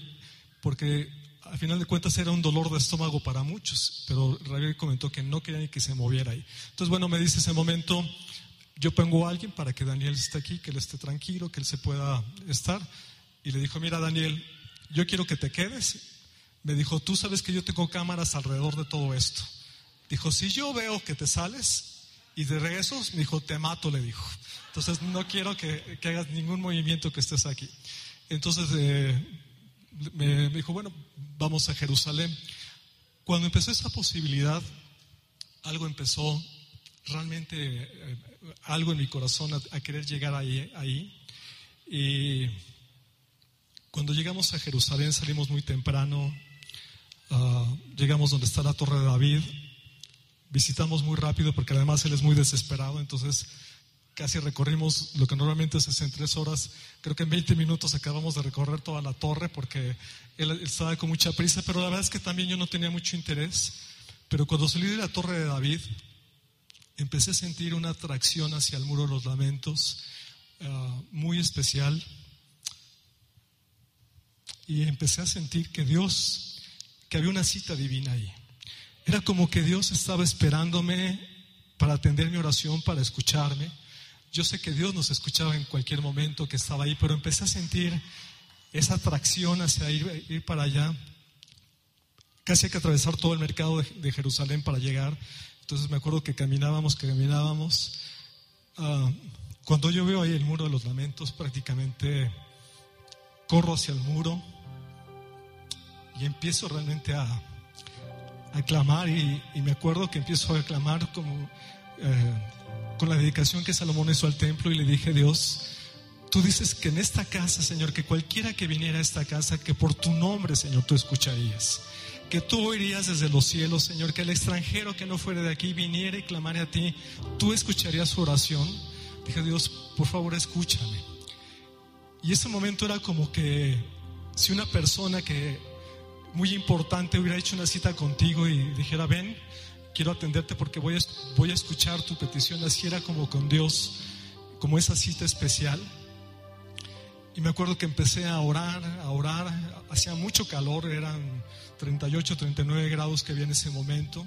porque al final de cuentas era un dolor de estómago para muchos, pero Rabiel comentó que no quería ni que se moviera ahí. Entonces, bueno, me dice ese momento, yo pongo a alguien para que Daniel esté aquí, que él esté tranquilo, que él se pueda estar. Y le dijo, mira Daniel, yo quiero que te quedes. Me dijo, tú sabes que yo tengo cámaras alrededor de todo esto. Dijo, si yo veo que te sales y de regreso, me dijo, te mato, le dijo. Entonces no quiero que, hagas ningún movimiento que estés aquí. Entonces eh, me, dijo, bueno, vamos a Jerusalén. Cuando empezó esa posibilidad, algo empezó realmente, eh, algo en mi corazón a, querer llegar ahí, ahí. Y cuando llegamos a Jerusalén salimos muy temprano, ah, llegamos donde está la Torre de David, visitamos muy rápido porque además él es muy desesperado, entonces casi recorrimos lo que normalmente en tres horas. Creo que en 20 minutos acabamos de recorrer toda la torre porque él, estaba con mucha prisa, pero la verdad es que también yo no tenía mucho interés. Pero cuando salí de la torre de David, empecé a sentir una atracción hacia el muro de los lamentos ah, muy especial. Y empecé a sentir que Dios, que había una cita divina ahí. Era como que Dios estaba esperándome para atender mi oración, para escucharme yo sé que Dios nos escuchaba en cualquier momento que estaba ahí, pero empecé a sentir esa atracción hacia ir, para allá. Casi hay que atravesar todo el mercado de, Jerusalén para llegar. Entonces me acuerdo que caminábamos, que caminábamos. Ah, cuando yo veo ahí el muro de los lamentos, prácticamente corro hacia el muro y empiezo realmente a, a clamar y, me acuerdo que empiezo a clamar como eh, con la dedicación que Salomón hizo al templo y le dije, Dios, tú dices que en esta casa, Señor, que cualquiera que viniera a esta casa, que por tu nombre, Señor, tú escucharías. Que tú oirías desde los cielos, Señor, que el extranjero que no fuera de aquí viniera y clamara a ti, tú escucharías su oración. Dije, Dios, por favor, escúchame. Y ese momento era como que si una persona que muy importante hubiera hecho una cita contigo y dijera, ven, quiero atenderte porque voy a, voy a escuchar tu petición. Así era como con Dios, como esa cita especial. Y me acuerdo que empecé a orar, a orar, hacía mucho calor, eran 38, 39 grados que había en ese momento.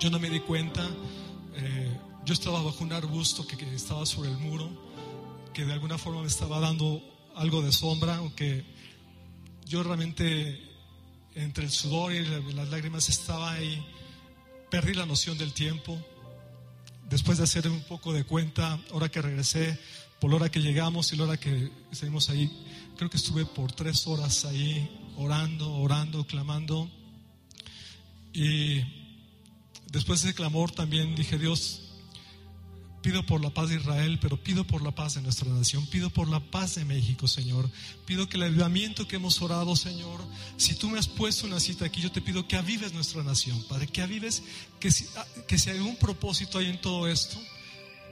Yo no me di cuenta, eh, yo estaba bajo un arbusto que, que, estaba sobre el muro, que de alguna forma me estaba dando algo de sombra, aunque yo realmente entre el sudor y las lágrimas estaba ahí, perdí la noción del tiempo. Después de hacer un poco de cuenta, ahora que regresé, por la hora que llegamos y la hora que salimos ahí, creo que estuve por tres horas ahí orando, orando, clamando. Y después de ese clamor también dije, Dios, Pido por la paz de Israel, pero pido por la paz de nuestra nación. Pido por la paz de México, Señor. Pido que el avivamiento que hemos orado, Señor, si tú me has puesto una cita aquí, yo te pido que avives nuestra nación, Padre. Que avives, que si, ah, que si algún propósito hay en todo esto,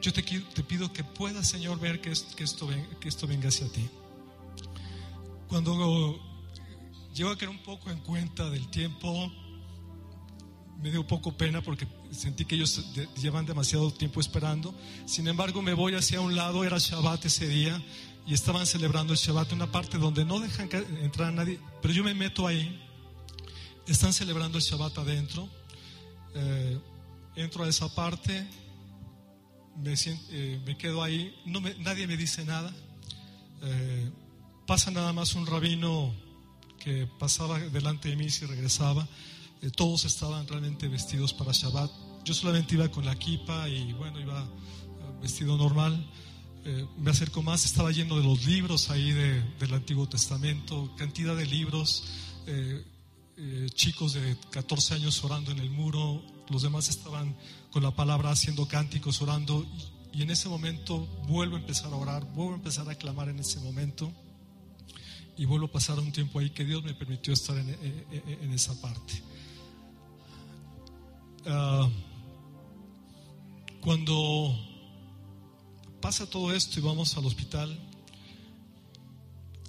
yo te, te pido que puedas, Señor, ver que, que, esto, que esto venga hacia ti. Cuando llego a caer un poco en cuenta del tiempo, me dio poco pena porque sentí que ellos llevan demasiado tiempo esperando. Sin embargo, me voy hacia un lado, era Shabbat ese día, y estaban celebrando el Shabbat, una parte donde no dejan entrar a nadie, pero yo me meto ahí. Están celebrando el Shabbat adentro. Eh, entro a esa parte, me, eh, me quedo ahí, no nadie me dice nada. Eh, pasa nada más un rabino que pasaba delante de mí y regresaba. Eh, todos estaban realmente vestidos para Shabbat. Yo solamente iba con la kipa y bueno, iba eh, vestido normal. Eh, me acerco más, estaba lleno de los libros ahí del Antiguo Testamento, cantidad de libros, chicos de 14 años orando en el muro, los demás estaban con la palabra haciendo cánticos, orando, y, en ese momento vuelvo a empezar a orar, vuelvo a empezar a clamar en ese momento, y vuelvo a pasar un tiempo ahí que Dios me permitió estar en esa parte. Ah, cuando pasa todo esto y vamos al hospital,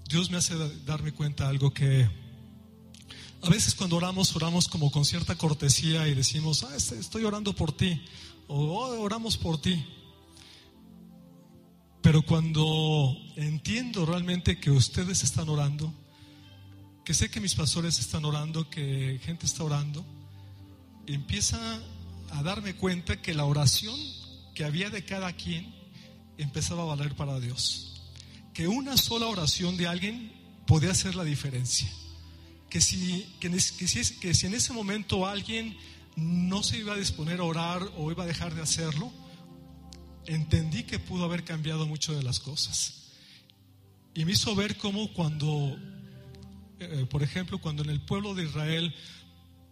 Dios me hace darme cuenta algo que a veces cuando oramos, oramos como con cierta cortesía y decimos, ah, este, estoy orando por ti, o oh, oramos por ti. Pero cuando entiendo realmente que ustedes están orando, que sé que mis pastores están orando, que gente está orando, empieza a darme cuenta que la oración que había de cada quien empezaba a valer para Dios. Que una sola oración de alguien podía hacer la diferencia. Que si, que, si, que si en ese momento alguien no se iba a disponer a orar o iba a dejar de hacerlo, entendí que pudo haber cambiado mucho de las cosas. Y me hizo ver cómo cuando, eh, por ejemplo, cuando en el pueblo de Israel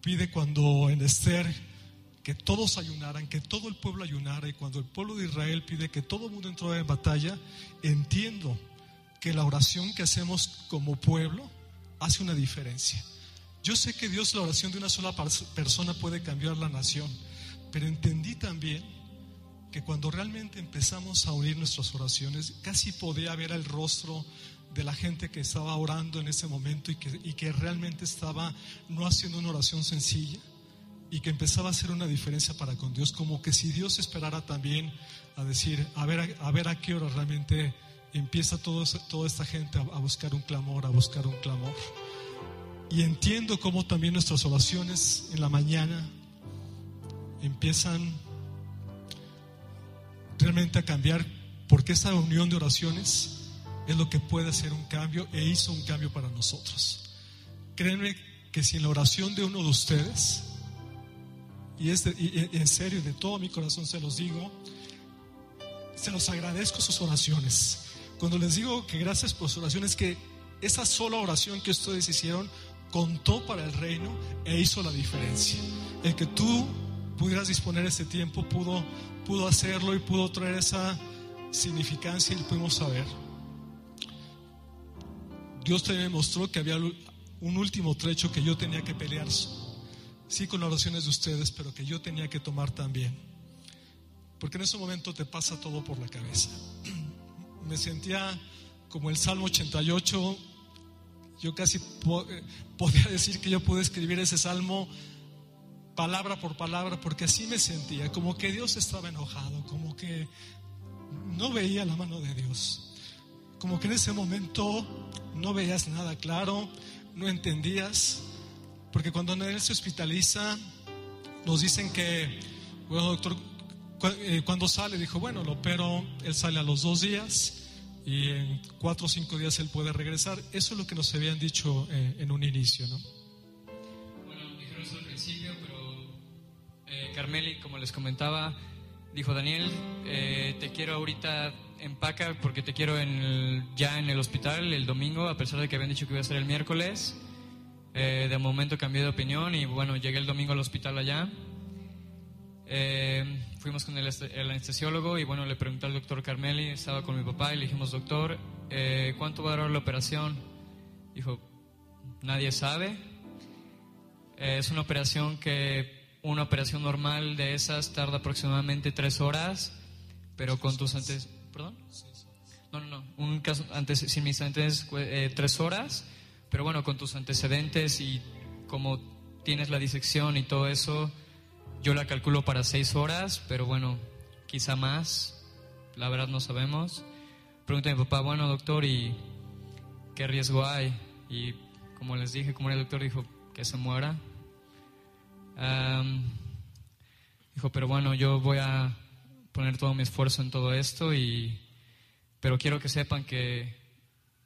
pide cuando en Esther que todos ayunaran, que todo el pueblo ayunara, y cuando el pueblo de Israel pide que todo el mundo entrara en batalla, entiendo que la oración que hacemos como pueblo hace una diferencia. Yo sé que Dios, la oración de una sola persona puede cambiar la nación, pero entendí también que cuando realmente empezamos a unir nuestras oraciones, casi podía ver el rostro de la gente que estaba orando en ese momento y que, y que realmente estaba no haciendo una oración sencilla y que empezaba a hacer una diferencia para con Dios, como que si Dios esperara también a decir, a ver a, ver a qué hora realmente empieza todo, toda esta gente a, a buscar un clamor, a buscar un clamor. Y entiendo cómo también nuestras oraciones en la mañana empiezan realmente a cambiar, porque esta unión de oraciones es lo que puede hacer un cambio e hizo un cambio para nosotros. Créanme que si en la oración de uno de ustedes, y, es en serio, de todo mi corazón se los digo, se los agradezco sus oraciones. Cuando les digo que gracias por sus oraciones, que esa sola oración que ustedes hicieron contó para el reino e hizo la diferencia. El que tú pudieras disponer ese tiempo pudo, pudo hacerlo y pudo traer esa significancia y lo pudimos saber. Dios también me mostró que había un último trecho que yo tenía que pelear, sí con las oraciones de ustedes, pero que yo tenía que tomar también. Porque en ese momento te pasa todo por la cabeza. Me sentía como el Salmo 88, yo casi eh, podía decir que yo pude escribir ese salmo palabra por palabra, porque así me sentía, como que Dios estaba enojado, como que no veía la mano de Dios como que en ese momento no veías nada claro, no entendías, porque cuando él se hospitaliza, nos dicen que, bueno, doctor, eh, cuando sale, dijo, bueno, lo opero, él sale a los dos días y en cuatro o cinco días él puede regresar. Eso es lo que nos habían dicho eh, en un inicio, ¿no? Bueno, dijeron eso al principio, pero eh, Carmeli, como les comentaba, dijo, Daniel, te quiero ahorita empaca porque te quiero ya en el hospital el domingo, a pesar de que habían dicho que iba a ser el miércoles. Eh, de momento cambié de opinión y bueno, llegué el domingo al hospital allá. Eh, fuimos con el, anestesiólogo y bueno, le pregunté al doctor Carmeli, estaba con mi papá y le dijimos, doctor, eh, ¿cuánto va a durar la operación? Dijo, nadie sabe. es una operación que, una operación normal de esas tarda aproximadamente tres horas, pero con tus antes ¿Perdón? No, no, no. Un caso antes, sin mis antecedentes, eh, tres horas, pero bueno, con tus antecedentes y como tienes la disección y todo eso, yo la calculo para seis horas, pero bueno, quizá más. La verdad no sabemos. Pregunta a mi papá, bueno, doctor, ¿y qué riesgo hay? Y como les dije, como el doctor dijo, que se muera. dijo, pero bueno, yo voy a poner todo mi esfuerzo en todo esto y pero quiero que sepan que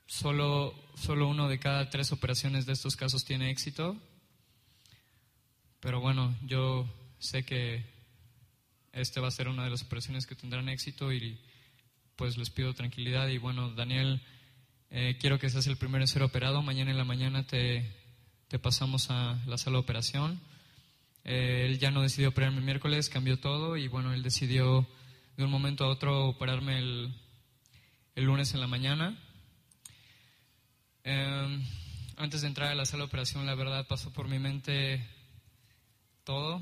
solo, solo uno de cada tres operaciones de estos casos tiene éxito. Pero bueno, yo sé que este va a ser una de las operaciones que tendrán éxito y pues les pido tranquilidad. Y bueno, Daniel, eh, quiero que seas el primero en ser operado. Mañana en la mañana te, te pasamos a la sala de operación. Eh, él ya no decidió operarme el miércoles, cambió todo y bueno, él decidió de un momento a otro operarme el, el lunes en la mañana. Em, antes de entrar a la sala de operación, la verdad pasó por mi mente todo.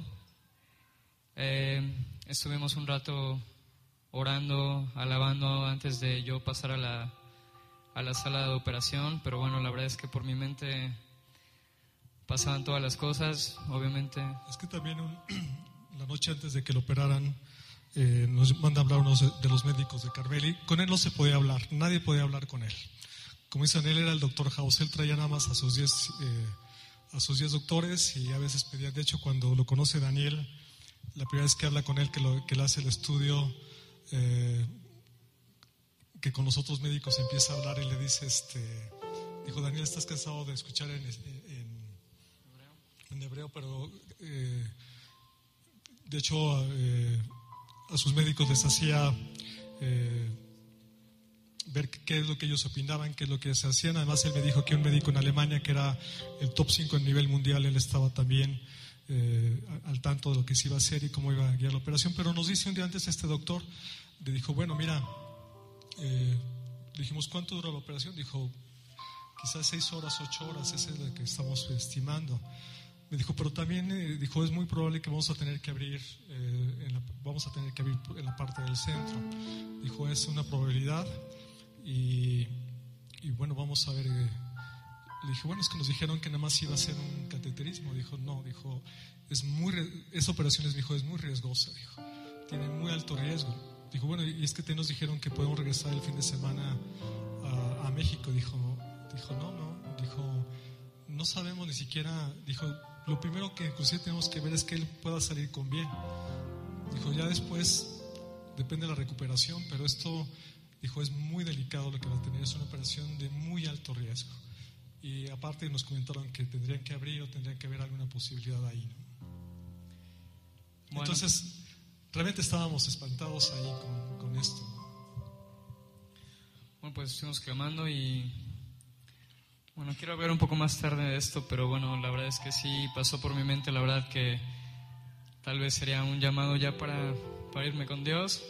Em, estuvimos un rato orando, alabando antes de yo pasar a la, a la sala de operación, pero bueno, la verdad es que por mi mente pasaban todas las cosas, obviamente. Es que también la noche antes de que lo operaran, eh, nos manda a hablar uno de los médicos de Carmeli. Con él no se podía hablar, nadie podía hablar con él. Como dicen, él era el doctor House, él traía nada más a sus 10 eh, a sus diez doctores y a veces pedía, de hecho, cuando lo conoce Daniel, la primera vez que habla con él, que, lo, que él hace el estudio, eh, que con los otros médicos empieza a hablar y le dice, este, dijo, Daniel, estás cansado de escuchar en, en, hebreo, pero de hecho a sus médicos les hacía eh, ver qué es lo que ellos opinaban, qué es lo que se hacían. Además, él me dijo que un médico en Alemania, que era el top 5 en nivel mundial, él estaba también eh, al tanto de lo que se iba a hacer y cómo iba a guiar la operación. Pero nos dice un día antes este doctor, le dijo, bueno, mira, eh, dijimos, ¿cuánto dura la operación? Dijo, quizás seis horas, ocho horas, esa es la que estamos estimando. Me dijo, pero también eh, dijo, es muy probable que vamos a tener que abrir, eh, en la, vamos a tener que abrir en la parte del centro. Dijo, es una probabilidad y, bueno, vamos a ver. Eh". le dije, bueno, es que nos dijeron que nada más iba a ser un cateterismo. Dijo, no, dijo, es muy, esa operación es, dijo, es muy riesgosa, dijo, tiene muy alto riesgo. Dijo, bueno, y es que te nos dijeron que podemos regresar el fin de semana a, a México. Dijo, dijo, no, no, dijo, no sabemos ni siquiera, dijo, lo primero que inclusive tenemos que ver es que él pueda salir con bien. Dijo, ya después depende de la recuperación, pero esto, dijo, es muy delicado lo que va a tener, es una operación de muy alto riesgo. Y aparte nos comentaron que tendrían que abrir o tendrían que haber alguna posibilidad ahí. Entonces, realmente estábamos espantados ahí con, con esto. Bueno, pues estuvimos clamando y bueno, quiero hablar un poco más tarde de esto, pero bueno, la verdad es que sí pasó por mi mente, la verdad que tal vez sería un llamado ya para, para irme con Dios.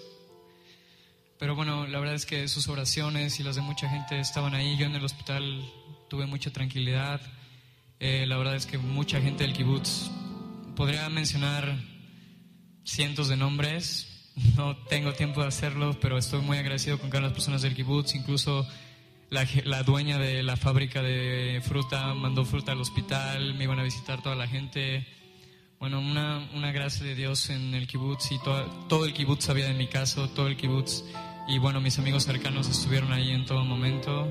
Pero bueno, la verdad es que sus oraciones y las de mucha gente estaban ahí. Yo en el hospital tuve mucha tranquilidad. Eh, la verdad es que mucha gente del kibutz, podría mencionar cientos de nombres. No tengo tiempo de hacerlo, pero estoy muy agradecido con cada una de las personas del kibutz, incluso la, dueña de la fábrica de fruta mandó fruta al hospital, me iban a visitar toda la gente. Bueno, una, una gracia de Dios en el kibutz y todo, todo el kibutz sabía de mi caso, todo el kibutz y bueno, mis amigos cercanos estuvieron ahí en todo momento.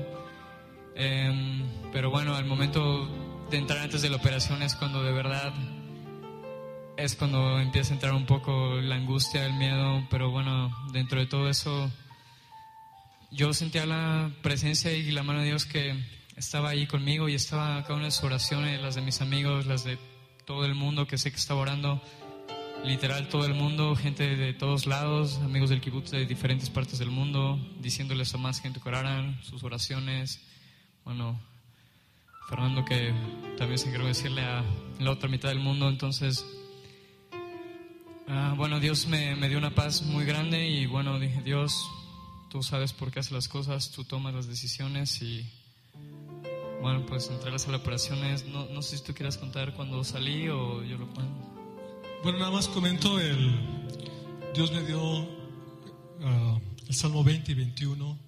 Em, pero bueno, al momento de entrar antes de la operación es cuando de verdad es cuando empieza a entrar un poco la angustia, el miedo, pero bueno, dentro de todo eso yo sentía la presencia y la mano de Dios que estaba ahí conmigo y estaba cada una de sus oraciones, las de mis amigos, las de todo el mundo que sé que estaba orando, literal todo el mundo, gente de todos lados, amigos del kibutz de diferentes partes del mundo, diciéndoles a más gente que oraran, sus oraciones. Bueno, Fernando que también se quiero decirle a la otra mitad del mundo, entonces, ah, bueno, Dios me, me dio una paz muy grande y bueno, dije, Dios, tú sabes por qué haces las cosas, tú tomas las decisiones y bueno, pues entre las operaciones, no, no sé si tú quieras contar cuando salí o yo lo cuento. Bueno, nada más comento, el, Dios me dio ah, el Salmo 20 y 21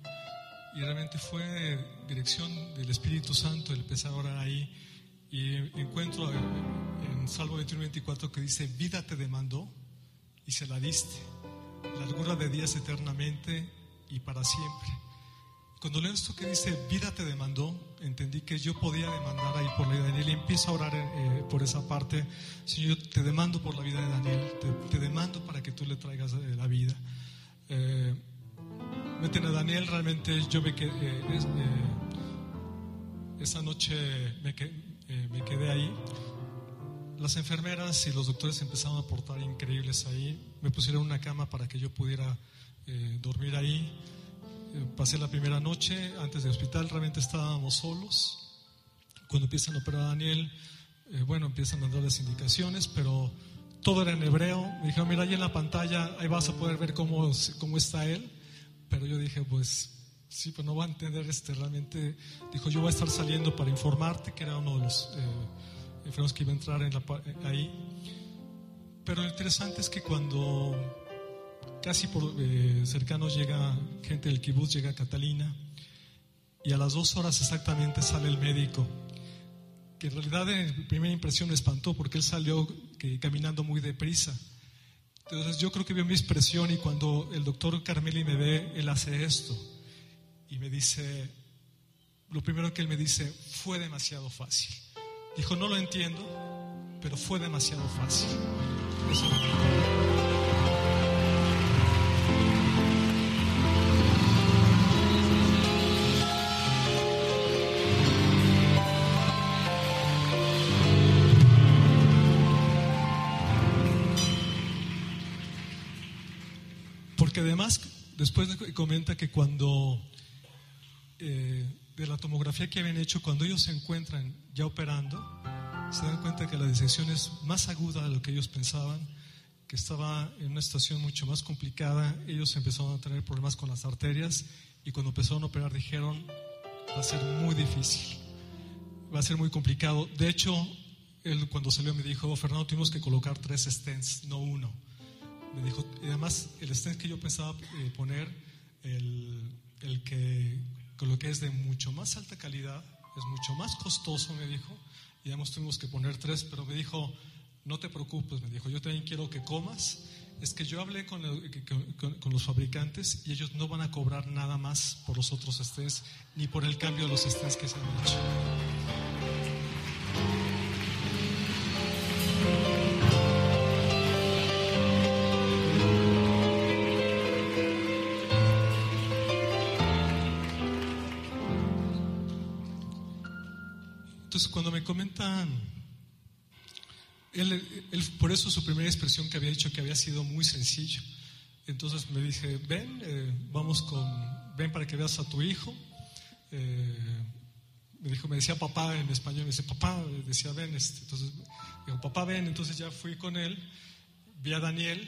y realmente fue dirección del Espíritu Santo el empezar a orar ahí y encuentro en Salmo 21 y 24 que dice, vida te demandó y se la diste, largura de días eternamente y para siempre. Cuando leo esto que dice, vida te demandó, entendí que yo podía demandar ahí por la vida de Daniel y empiezo a orar eh, por esa parte. Señor, yo te demando por la vida de Daniel, te, demando para que tú le traigas eh, la vida. Eh, meten a Daniel, realmente yo me quedé, eh, esa noche me, me quedé ahí. Las enfermeras y los doctores empezaron a portar increíbles ahí. Me pusieron una cama para que yo pudiera dormir ahí pasé la primera noche antes del hospital, realmente estábamos solos. Cuando empiezan a operar a Daniel, eh, bueno, empiezan a dar las indicaciones, pero todo era en hebreo. Me dijeron, mira, ahí en la pantalla, ahí vas a poder ver cómo, cómo está él. Pero yo dije, pues sí, pues no va a entender este realmente. Dijo, yo voy a estar saliendo para informarte, que era uno de los eh, enfermos que iba a entrar en la, ahí. Pero lo interesante es que cuando casi por eh, cercanos llega gente del kibutz, llega Catalina, y a las dos horas exactamente sale el médico, que en realidad en primera impresión me espantó porque él salió caminando muy deprisa. Entonces yo creo que vio mi expresión y cuando el doctor Carmeli me ve, él hace esto y me dice, lo primero que él me dice, fue demasiado fácil. Dijo, no lo entiendo, pero fue demasiado fácil. Porque además, después comenta que cuando eh, de la tomografía que habían hecho, cuando ellos se encuentran ya operando, se dan cuenta que la disección es más aguda de lo que ellos pensaban, que estaba en una situación mucho más complicada. Ellos empezaron a tener problemas con las arterias y cuando empezaron a operar dijeron, va a ser muy difícil, va a ser muy complicado. De hecho, él cuando salió me dijo, Fernando, tuvimos que colocar tres stents, no uno me dijo, y además el stent que yo pensaba eh, poner, el, el que que es de mucho más alta calidad, es mucho más costoso, me dijo, y además tuvimos que poner tres, pero me dijo, no te preocupes, me dijo, yo también quiero que comas. Es que yo hablé con, con, con los fabricantes y ellos no van a cobrar nada más por los otros stents ni por el cambio de los stents que se han hecho. Entonces, cuando me comentan, él, por eso su primera expresión que había dicho que había sido muy sencillo. Entonces me dije, ven, eh, vamos con, ven para que veas a tu hijo. Eh, me dijo, me decía papá en español, me dice papá, decía ven, este, entonces dijo papá ven, entonces ya fui con él, vi a Daniel,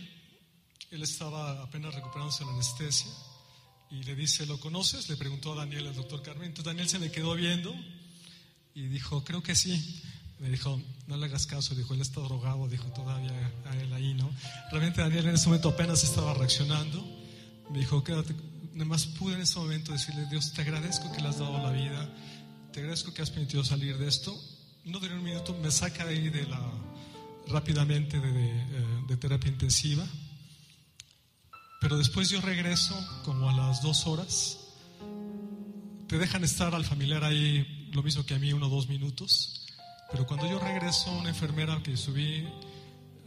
él estaba apenas recuperándose de la anestesia y le dice, ¿lo conoces? Le preguntó a Daniel, al doctor Carmen, entonces Daniel se me quedó viendo y dijo, creo que sí. Me dijo, no le hagas caso, dijo, él está drogado, dijo todavía a él ahí, ¿no? Realmente Daniel en ese momento apenas estaba reaccionando. Me dijo, quédate, nada más pude en ese momento decirle, Dios, te agradezco que le has dado la vida, te agradezco que has permitido salir de esto. No duró un minuto, me saca de ahí de la, rápidamente de, de, eh, de terapia intensiva. Pero después yo regreso como a las dos horas. Te dejan estar al familiar ahí lo mismo que a mí, uno o dos minutos. Pero cuando yo regreso, una enfermera que subí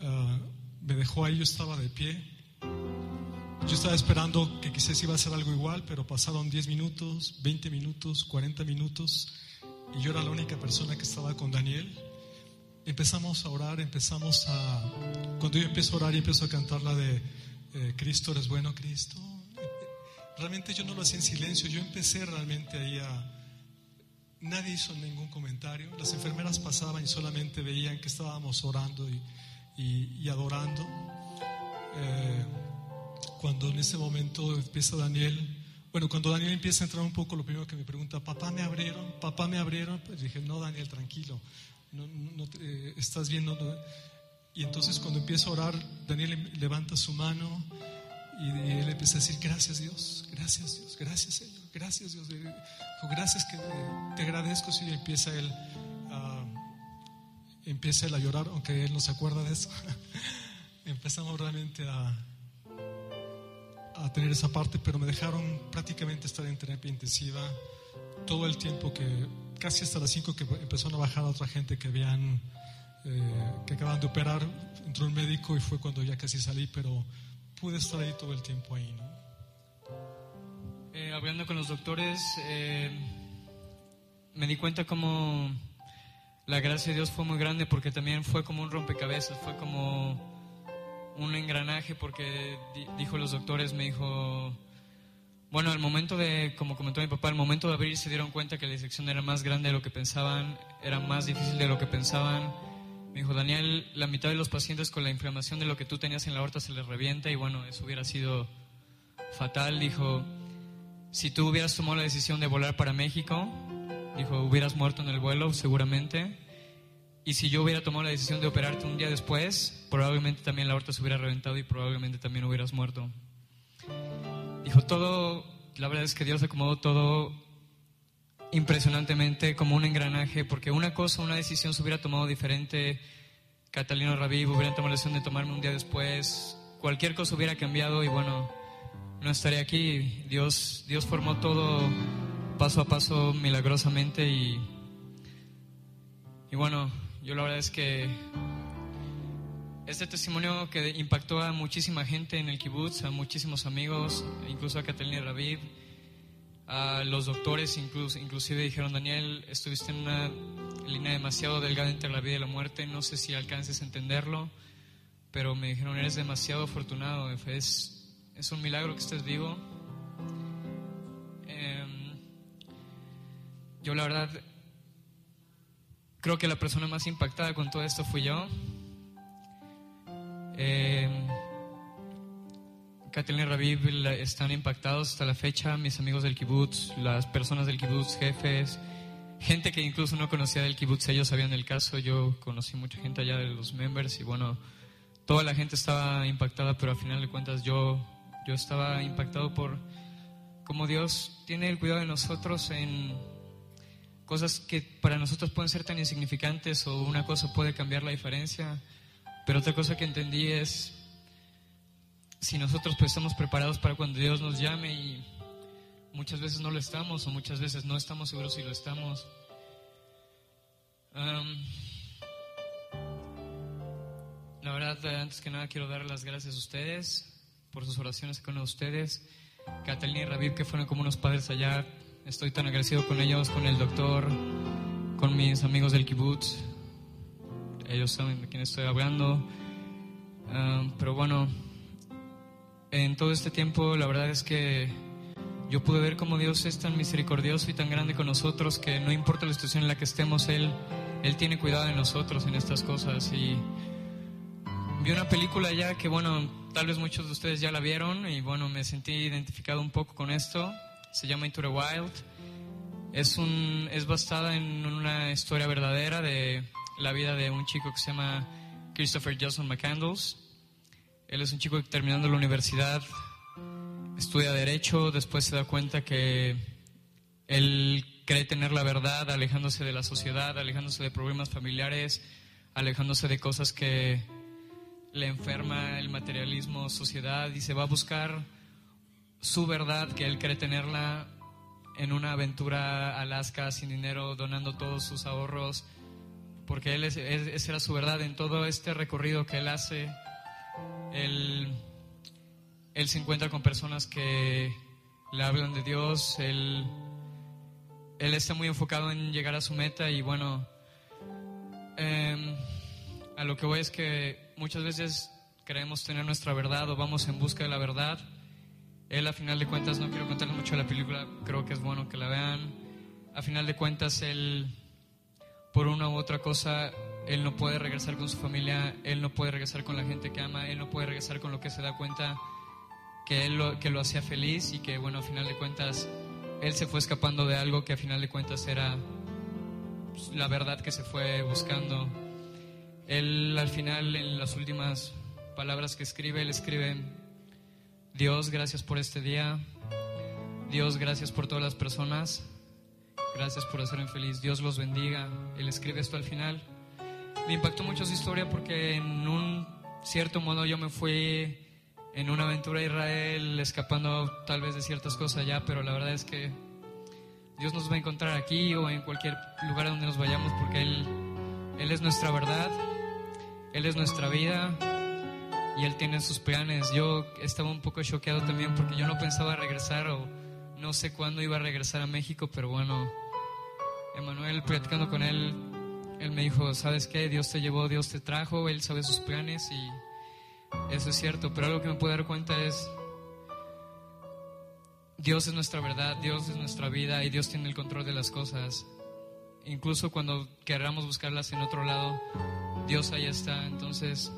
ah, me dejó ahí, yo estaba de pie. Yo estaba esperando que quizás iba a ser algo igual, pero pasaron 10 minutos, 20 minutos, 40 minutos y yo era la única persona que estaba con Daniel. Empezamos a orar, empezamos a... Cuando yo empiezo a orar y empiezo a cantar la de eh, Cristo eres bueno, Cristo. Realmente yo no lo hacía en silencio, yo empecé realmente ahí a... Nadie hizo ningún comentario, las enfermeras pasaban y solamente veían que estábamos orando y, adorando. Eh, cuando en ese momento empieza Daniel bueno, cuando Daniel empieza a entrar un poco, lo primero que me pregunta, papá, ¿me abrieron? Papá, ¿me abrieron? Pues dije, no, Daniel, tranquilo, no, estás viendo. Y entonces cuando empieza a orar, Daniel levanta su mano y, él empieza a decir, gracias Dios, gracias Dios, gracias Señor, gracias Dios. Gracias que te agradezco, y empieza él, empieza él a llorar, aunque él no se acuerda de eso. Empezamos realmente a a tener esa parte, pero me dejaron prácticamente estar en terapia intensiva todo el tiempo que, casi hasta las 5 que empezaron a bajar a otra gente que habían, eh, que acaban de operar, entró un médico y fue cuando ya casi salí, pero pude estar ahí todo el tiempo ahí, ¿no? Eh, hablando con los doctores, eh, me di cuenta como la gracia de Dios fue muy grande porque también fue como un rompecabezas, fue como un engranaje porque dijo los doctores, me dijo, bueno, al momento de, como comentó mi papá, al momento de abrir se dieron cuenta que la disección era más grande de lo que pensaban, era más difícil de lo que pensaban. Me dijo, Daniel, la mitad de los pacientes con la inflamación de lo que tú tenías en la aorta se les revienta y bueno, eso hubiera sido fatal. Dijo, si tú hubieras tomado la decisión de volar para México, dijo, hubieras muerto en el vuelo seguramente. Y si yo hubiera tomado la decisión de operarte un día después, probablemente también la aorta se hubiera reventado y probablemente también hubieras muerto. Dijo, todo, la verdad es que Dios acomodó todo impresionantemente como un engranaje, porque una cosa, una decisión se hubiera tomado diferente, Catalino Raviv hubiera tomado la decisión de tomarme un día después, cualquier cosa hubiera cambiado y bueno, no estaría aquí. Dios, Dios formó todo paso a paso milagrosamente y, y bueno, yo la verdad es que este testimonio que impactó a muchísima gente en el kibutz, a muchísimos amigos, incluso a Catalina Raviv, a los doctores, incluso, inclusive dijeron, Daniel, estuviste en una línea demasiado delgada entre la vida y la muerte, no sé si alcances a entenderlo, pero me dijeron, eres demasiado afortunado, es, es un milagro que estés vivo. Em, yo la verdad Creo que la persona más impactada con todo esto fui yo. Eh, y Raviv están impactados hasta la fecha, mis amigos del kibutz, las personas del kibutz, jefes, gente que incluso no conocía del kibutz, ellos sabían el caso, yo conocí mucha gente allá de los members y bueno, toda la gente estaba impactada, pero al final de cuentas yo, yo estaba impactado por cómo Dios tiene el cuidado de nosotros en cosas que para nosotros pueden ser tan insignificantes o una cosa puede cambiar la diferencia, pero otra cosa que entendí es si nosotros pues estamos preparados para cuando Dios nos llame y muchas veces no lo estamos o muchas veces no estamos seguros si lo estamos. la verdad, antes que nada quiero dar las gracias a ustedes por sus oraciones con ustedes. Catalina y Rabib, que fueron como unos padres allá, Estoy tan agradecido con ellos, con el doctor, con mis amigos del kibbutz. Ellos saben de quién estoy hablando. Ah, pero bueno, en todo este tiempo la verdad es que yo pude ver cómo Dios es tan misericordioso y tan grande con nosotros que no importa la situación en la que estemos, Él, Él tiene cuidado de nosotros en estas cosas. Y vi una película ya que, bueno, tal vez muchos de ustedes ya la vieron y, bueno, me sentí identificado un poco con esto se llama Into the Wild. Es, un, es basada en una historia verdadera de la vida de un chico que se llama Christopher Jason McCandles. Él es un chico que terminando la universidad estudia derecho, después se da cuenta que él cree tener la verdad, alejándose de la sociedad, alejándose de problemas familiares, alejándose de cosas que le enferma el materialismo, sociedad, y se va a buscar su verdad, que él cree tenerla en una aventura Alaska sin dinero, donando todos sus ahorros, porque él esa era su verdad en todo este recorrido que él hace. Él, él se encuentra con personas que le hablan de Dios, él, él está muy enfocado en llegar a su meta y bueno, em, a lo que voy es que muchas veces creemos tener nuestra verdad o vamos en busca de la verdad. Él a final de cuentas, no quiero contarles mucho de la película, creo que es bueno que la vean. A final de cuentas, él, por una u otra cosa, él no puede regresar con su familia, él no puede regresar con la gente que ama, él no puede regresar con lo que se da cuenta que él lo, que lo hacía feliz y que, bueno, a final de cuentas, él se fue escapando de algo que a final de cuentas era pues, la verdad que se fue buscando. Él al final, en las últimas palabras que escribe, él escribe, Dios, gracias por este día. Dios, gracias por todas las personas. Gracias por hacerme feliz. Dios los bendiga. Él escribe esto al final. Me impactó mucho su historia porque en un cierto modo yo me fui en una aventura a Israel escapando tal vez de ciertas cosas allá, pero la verdad es que Dios nos va a encontrar aquí o en cualquier lugar donde nos vayamos porque Él, Él es nuestra verdad. Él es nuestra vida y Él tiene sus planes. Yo estaba un poco choqueado también porque yo no pensaba regresar o no sé cuándo iba a regresar a México, pero bueno, Emanuel, platicando con Él, Él me dijo, ¿sabes qué? Dios te llevó, Dios te trajo, Él sabe sus planes y eso es cierto, pero algo que me puedo dar cuenta es, Dios es nuestra verdad, Dios es nuestra vida y Dios tiene el control de las cosas. Incluso cuando queramos buscarlas en otro lado, Dios ahí está. Entonces,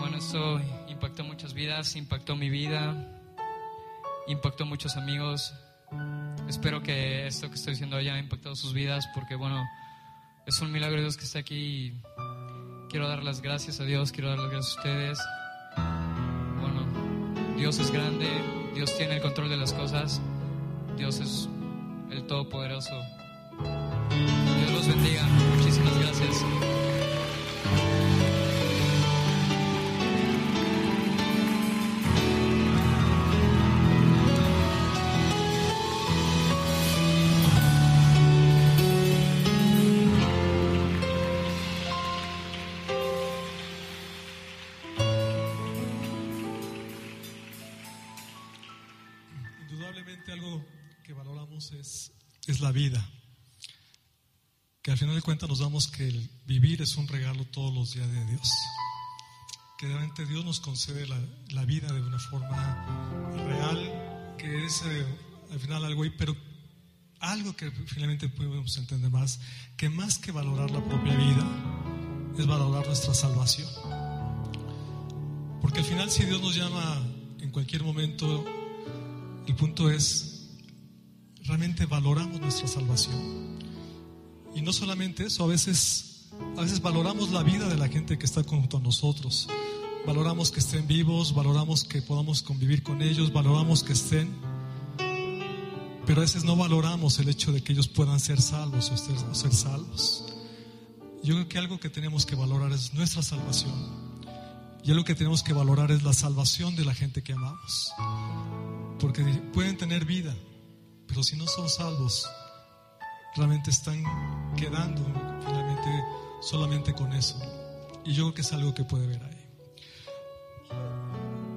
bueno, esto impactó muchas vidas, impactó mi vida, impactó muchos amigos. Espero que esto que estoy diciendo haya impactado sus vidas porque, bueno, es un milagro Dios que esté aquí. Quiero dar las gracias a Dios, quiero dar las gracias a ustedes. Bueno, Dios es grande, Dios tiene el control de las cosas, Dios es el Todopoderoso. Bendiga. Muchísimas gracias. Indudablemente algo que valoramos es, es la vida. Que al final de cuentas nos damos que el vivir es un regalo todos los días de Dios. Que realmente Dios nos concede la, vida de una forma real, que es eh, al final algo ahí, pero algo que finalmente podemos entender más, que más que valorar la propia vida, es valorar nuestra salvación. Porque al final si Dios nos llama en cualquier momento, el punto es, realmente valoramos nuestra salvación. Y no solamente eso, a veces, a veces valoramos la vida de la gente que está junto a nosotros. Valoramos que estén vivos, valoramos que podamos convivir con ellos, valoramos que estén. Pero a veces no valoramos el hecho de que ellos puedan ser salvos o ser, ser salvos. Yo creo que algo que tenemos que valorar es nuestra salvación. Y algo que tenemos que valorar es la salvación de la gente que amamos. Porque pueden tener vida, pero si no son salvos, realmente están quedando finalmente solamente con eso. Y yo creo que es algo que puede ver ahí.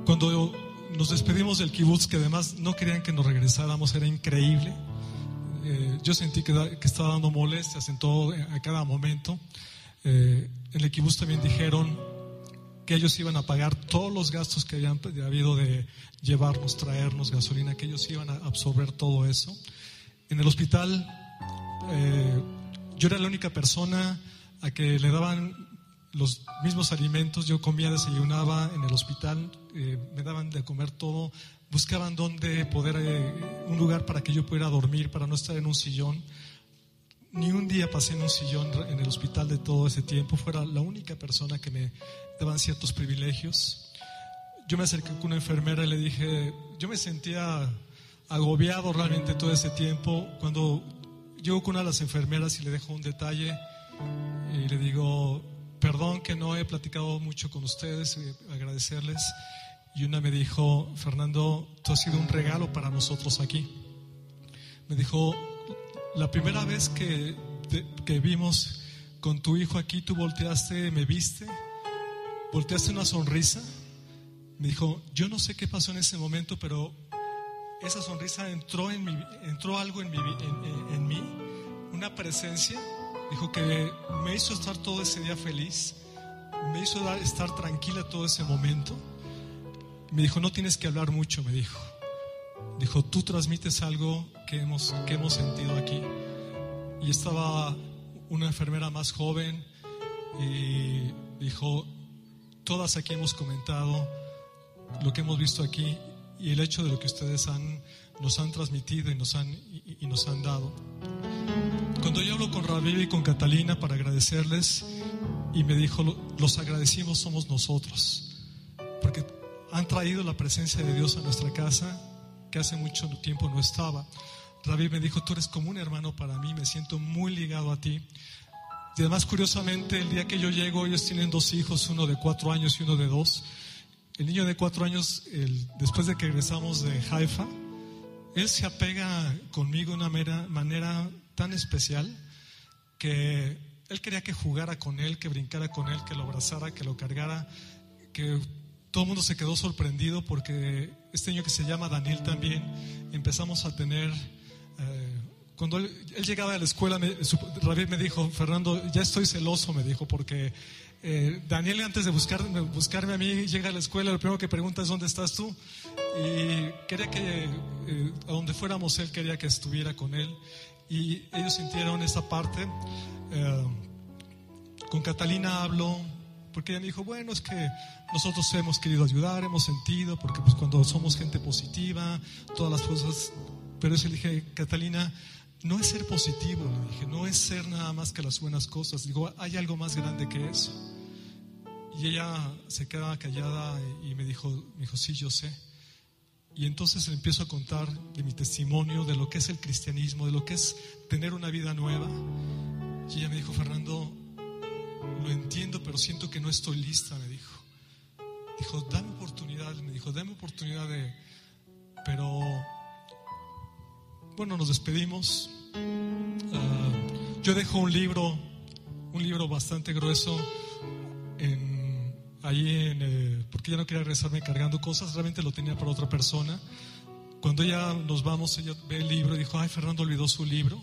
Cuando nos despedimos del kibutz, que además no querían que nos regresáramos, era increíble. Eh, yo sentí que, da- que estaba dando molestias en todo, a cada momento. Eh, en el kibutz también dijeron que ellos iban a pagar todos los gastos que habían habido de llevarnos, traernos gasolina, que ellos iban a absorber todo eso. En el hospital, eh, yo era la única persona a que le daban los mismos alimentos. Yo comía, desayunaba en el hospital, eh, me daban de comer todo. Buscaban dónde poder, eh, un lugar para que yo pudiera dormir, para no estar en un sillón. Ni un día pasé en un sillón en el hospital de todo ese tiempo. Fuera la única persona que me daban ciertos privilegios. Yo me acerqué con una enfermera y le dije, yo me sentía agobiado realmente todo ese tiempo. Cuando llego con una de las enfermeras y le dejo un detalle y le digo, perdón que no he platicado mucho con ustedes, eh, agradecerles. Y una me dijo, Fernando, tú has sido un regalo para nosotros aquí. Me dijo, la primera vez que, que vimos con tu hijo aquí, tú volteaste, me viste, volteaste una sonrisa. Me dijo, yo no sé qué pasó en ese momento, pero esa sonrisa entró, en mi, entró algo en, mi, en, mí, una presencia. Dijo que me hizo estar todo ese día feliz, me hizo estar tranquila todo ese momento. Me dijo, no tienes que hablar mucho, me dijo. Dijo, tú transmites algo que hemos, que hemos sentido aquí. Y estaba una enfermera más joven y dijo, todas aquí hemos comentado lo que hemos visto aquí y el hecho de lo que ustedes han, nos han transmitido y nos han, y, nos han dado. Cuando yo hablo con Rabiel y con Catalina para agradecerles, y me dijo, los agradecimos somos nosotros, porque han traído la presencia de Dios a nuestra casa, que hace mucho tiempo no estaba. Rabí me dijo, tú eres como un hermano para mí, me siento muy ligado a ti. Y además, curiosamente, el día que yo llego, ellos tienen dos hijos, uno de cuatro años y uno de dos. El niño de cuatro años, después de que regresamos de Haifa, él se apega conmigo de una manera tan especial que él quería que jugara con él, que brincara con él, que lo abrazara, que lo cargara, que todo el mundo se quedó sorprendido porque este niño que se llama Daniel también empezamos a tener eh, cuando él, llegaba a la escuela, me, me dijo, Fernando, ya estoy celoso, me dijo, porque eh, Daniel antes de buscarme, buscarme a mí llega a la escuela, lo primero que pregunta es, ¿dónde estás tú? Y quería que, eh, a donde fuéramos, él quería que estuviera con él. Y ellos sintieron esa parte. con Catalina hablo, porque ella me dijo, bueno, es que nosotros hemos querido ayudar, hemos sentido, porque pues cuando somos gente positiva, todas las cosas pero yo le dije, Catalina, no es ser positivo, no es ser nada más que las buenas cosas. Digo, hay algo más grande que eso. Y ella se quedaba callada y me dijo, me dijo, sí, yo sé. Y entonces le empiezo a contar de mi testimonio, de lo que es el cristianismo, de lo que es tener una vida nueva. Y ella me dijo, Fernando, lo entiendo, pero siento que no estoy lista, me dijo. Dijo, dame oportunidad, me dijo, dame oportunidad de... Pero bueno, nos despedimos. Ah, yo dejo un libro, un libro bastante grueso, en, ahí en, eh, porque ya no quería regresarme cargando cosas, realmente lo tenía para otra persona. Cuando ya nos vamos, ella ve el libro y dijo, ay, Fernando olvidó su libro.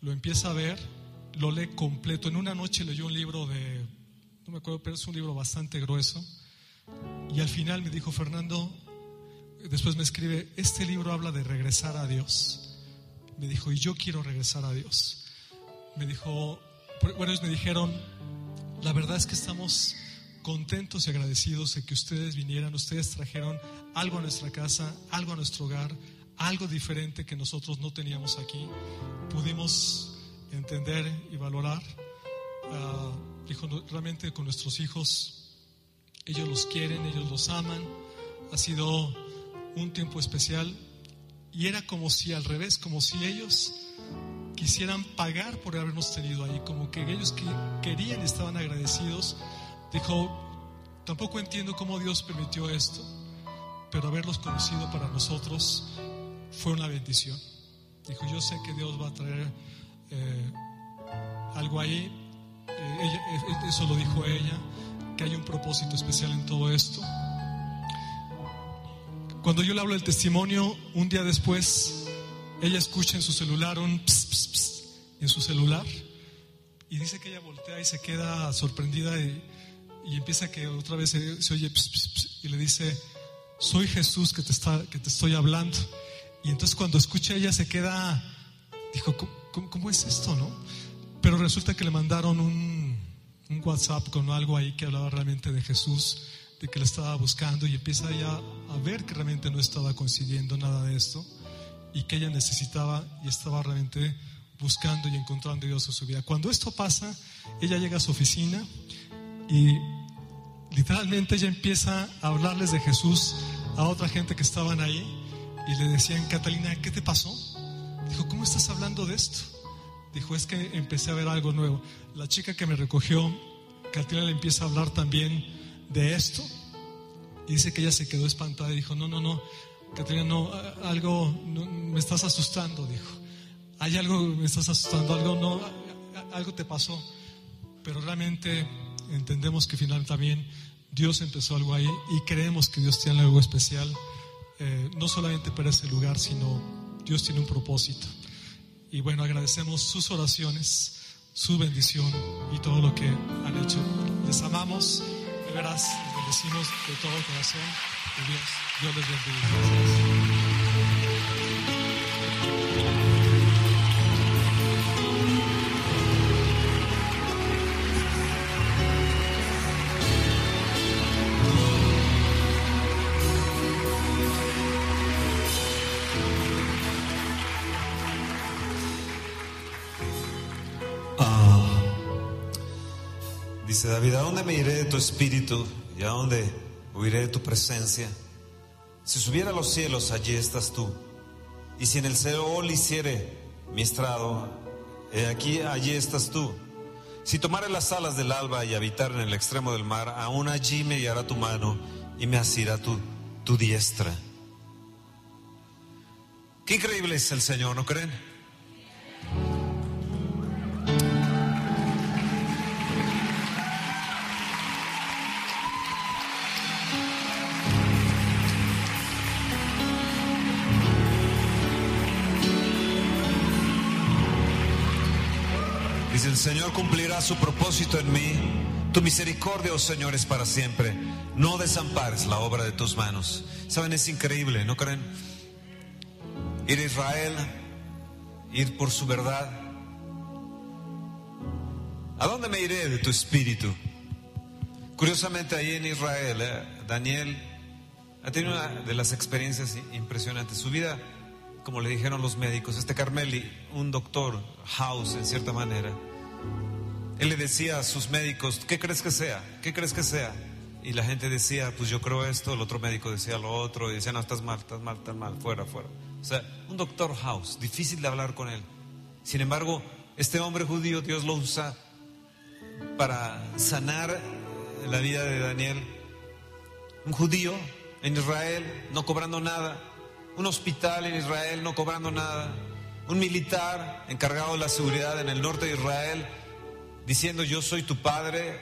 Lo empieza a ver, lo lee completo. En una noche leyó un libro de, no me acuerdo, pero es un libro bastante grueso. Y al final me dijo, Fernando, después me escribe, este libro habla de regresar a Dios me dijo, y yo quiero regresar a Dios. Me dijo, bueno, ellos me dijeron, la verdad es que estamos contentos y agradecidos de que ustedes vinieran, ustedes trajeron algo a nuestra casa, algo a nuestro hogar, algo diferente que nosotros no teníamos aquí. Pudimos entender y valorar. Ah, dijo, realmente con nuestros hijos, ellos los quieren, ellos los aman. Ha sido un tiempo especial y era como si al revés, como si ellos quisieran pagar por habernos tenido ahí, como que ellos que querían, estaban agradecidos. Dijo, tampoco entiendo cómo Dios permitió esto, pero haberlos conocido para nosotros fue una bendición. Dijo, yo sé que Dios va a traer eh, algo ahí. Eh, eh, eso lo dijo ella, que hay un propósito especial en todo esto. Cuando yo le hablo del testimonio, un día después, ella escucha en su celular un pss, en su celular y dice que ella voltea y se queda sorprendida y, empieza que otra vez se, oye y le dice, soy Jesús que te, está, que te estoy hablando. Y entonces cuando escucha ella se queda, dijo, ¿cómo, es esto, no? Pero resulta que le mandaron un, un WhatsApp con algo ahí que hablaba realmente de Jesús de que la estaba buscando y empieza ya a ver que realmente no estaba consiguiendo nada de esto y que ella necesitaba y estaba realmente buscando y encontrando a Dios en su vida. Cuando esto pasa, ella llega a su oficina y literalmente ella empieza a hablarles de Jesús a otra gente que estaban ahí y le decían, Catalina, ¿qué te pasó? Dijo, ¿cómo estás hablando de esto? Dijo, es que empecé a ver algo nuevo. La chica que me recogió Catrina le empieza a hablar también de esto. Y dice que ella se quedó espantada y dijo, no, no, no, Catrina, no, algo, me estás asustando, dijo. Hay algo, me estás asustando, algo, no, algo te pasó. Pero realmente entendemos que finalmente también Dios empezó algo ahí y creemos que Dios tiene algo especial, eh, no solamente para ese lugar, sino Dios tiene un propósito. Y bueno, agradecemos sus oraciones, su bendición y todo lo que han hecho. Les amamos, de veras, les bendecimos de todo corazón. Dios, Dios les bendiga. David, ¿a dónde me iré de tu espíritu y a dónde huiré de tu presencia? Si subiera a los cielos, allí estás tú. Y si en el Seol hiciere mi estrado, he aquí, allí estás tú. Si tomare las alas del alba y habitar en el extremo del mar, aún allí me guiará tu mano y me asirá tu, tu diestra. Qué increíble es el Señor, ¿no creen? Señor cumplirá su propósito en mí. Tu misericordia, oh Señor, es para siempre. No desampares la obra de tus manos. Saben, es increíble, ¿no creen? Ir a Israel, ir por su verdad. ¿A dónde me iré de tu espíritu? Curiosamente, ahí en Israel, eh, Daniel ha tenido una de las experiencias impresionantes. Su vida, como le dijeron los médicos, este Carmeli, un doctor, house en cierta manera, él le decía a sus médicos, ¿qué crees que sea? ¿Qué crees que sea? Y la gente decía, pues yo creo esto, el otro médico decía lo otro, y decía, no, estás mal, estás mal, estás mal, fuera, fuera. O sea, un doctor house, difícil de hablar con él. Sin embargo, este hombre judío, Dios lo usa para sanar la vida de Daniel. Un judío en Israel, no cobrando nada. Un hospital en Israel, no cobrando nada un militar encargado de la seguridad en el norte de Israel, diciendo yo soy tu padre,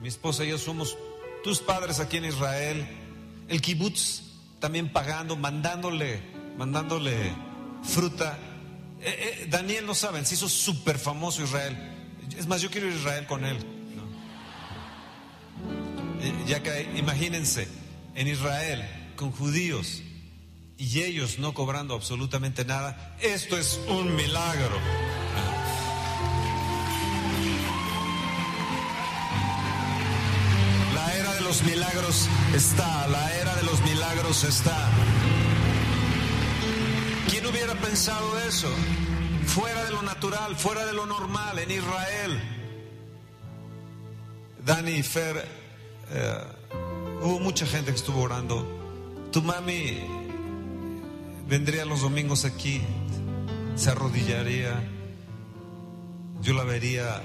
mi esposa y yo somos tus padres aquí en Israel. El kibutz también pagando, mandándole, mandándole fruta. Eh, eh, Daniel no saben, se hizo súper famoso Israel. Es más, yo quiero ir a Israel con él. Eh, ya que imagínense, en Israel, con judíos, y ellos no cobrando absolutamente nada. Esto es un milagro. La era de los milagros está, la era de los milagros está. ¿Quién hubiera pensado eso? Fuera de lo natural, fuera de lo normal, en Israel. Dani y Fer, eh, hubo mucha gente que estuvo orando. Tu mami vendría los domingos aquí, se arrodillaría, yo la vería,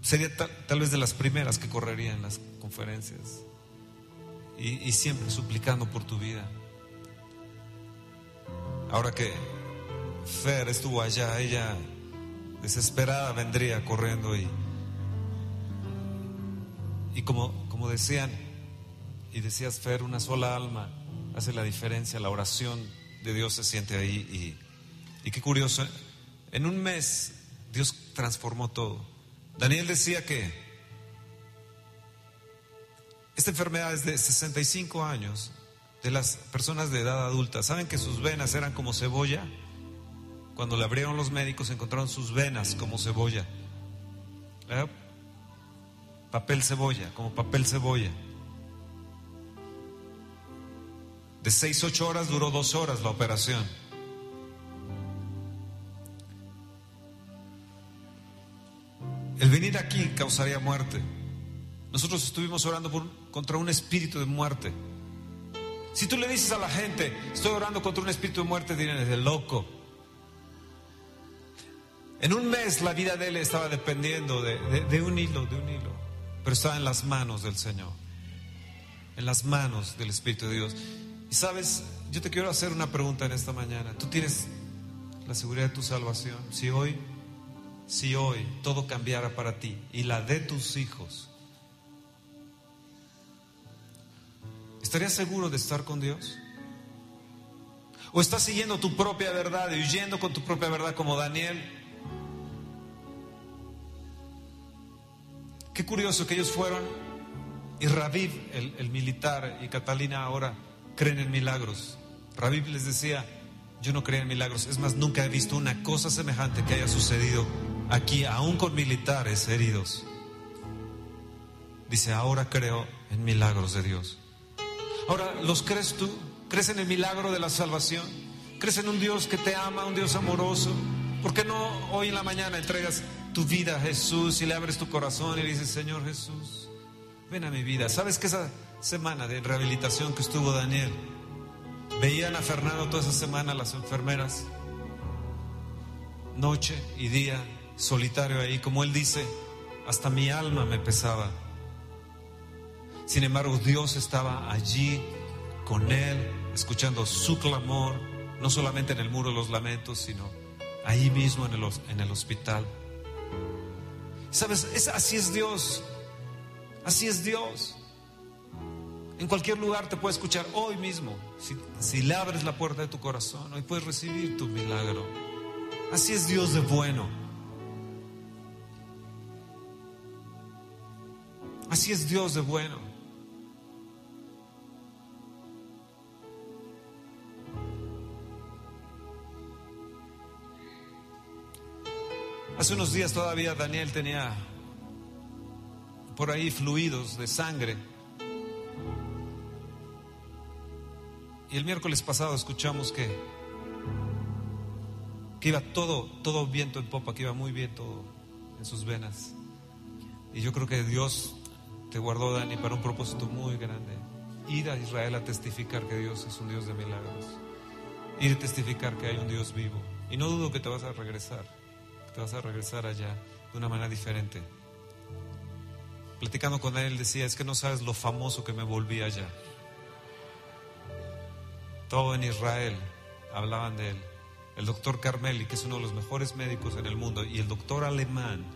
sería tal, vez de las primeras que correría en las conferencias y, y siempre suplicando por tu vida. Ahora que Fer estuvo allá, ella desesperada vendría corriendo y, y como, como decían, y decías Fer, una sola alma hace la diferencia, la oración de Dios se siente ahí y, qué curioso, en un mes Dios transformó todo. Daniel decía que esta enfermedad es de 65 años, de las personas de edad adulta. ¿Saben que sus venas eran como cebolla? Cuando le abrieron los médicos encontraron sus venas como cebolla. ¿Eh? Papel cebolla, como papel cebolla. De seis, ocho horas duró dos horas la operación. El venir aquí causaría muerte. Nosotros estuvimos orando contra un espíritu de muerte. Si tú le dices a la gente, estoy orando contra un espíritu de muerte, dirán, es de loco. En un mes la vida de él estaba dependiendo de, de- de un hilo, de un hilo. Pero estaba en las manos del Señor. En las manos del Espíritu de Dios. Y sabes, yo te quiero hacer una pregunta en esta mañana. ¿Tú tienes la seguridad de tu salvación? Si hoy, si hoy todo cambiara para ti y la de tus hijos, ¿estarías seguro de estar con Dios? ¿O estás siguiendo tu propia verdad y huyendo con tu propia verdad como Daniel? Qué curioso que ellos fueron y Raviv, el, el militar, y Catalina ahora creen en milagros. Raviv les decía, yo no creo en milagros, es más, nunca he visto una cosa semejante que haya sucedido aquí, aún con militares heridos. Dice, ahora creo en milagros de Dios. Ahora, ¿los crees tú? ¿Crees en el milagro de la salvación? ¿Crees en un Dios que te ama, un Dios amoroso? ¿Por qué no hoy en la mañana entregas tu vida a Jesús y le abres tu corazón y le dices, Señor Jesús, ven a mi vida? ¿Sabes que esa semana de rehabilitación que estuvo Daniel, veían a Fernando toda esa semana las enfermeras, noche y día, solitario ahí, como él dice, hasta mi alma me pesaba. Sin embargo, Dios estaba allí con él, escuchando su clamor, no solamente en el muro de los lamentos, sino ahí mismo en el, hospital. ¿Sabes? Es, así es Dios. Así es Dios. En cualquier lugar te puede escuchar hoy mismo. Si, si le abres la puerta de tu corazón, hoy puedes recibir tu milagro. Así es Dios de bueno. Así es Dios de bueno. Hace unos días todavía Daniel tenía por ahí fluidos de sangre. Y el miércoles pasado escuchamos que, que iba todo, todo viento en popa, que iba muy bien todo en sus venas. Y yo creo que Dios te guardó, Dani, para un propósito muy grande. Ir a Israel a testificar que Dios es un Dios de milagros. Ir a testificar que hay un Dios vivo. Y no dudo que te vas a regresar, que te vas a regresar allá de una manera diferente. Platicando con él decía, es que no sabes lo famoso que me volví allá. Todo en Israel hablaban de él. El doctor Carmeli, que es uno de los mejores médicos en el mundo, y el doctor alemán,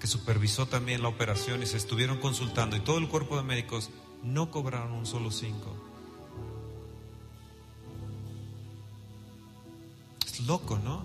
que supervisó también la operación y se estuvieron consultando, y todo el cuerpo de médicos, no cobraron un solo cinco. Es loco, ¿no?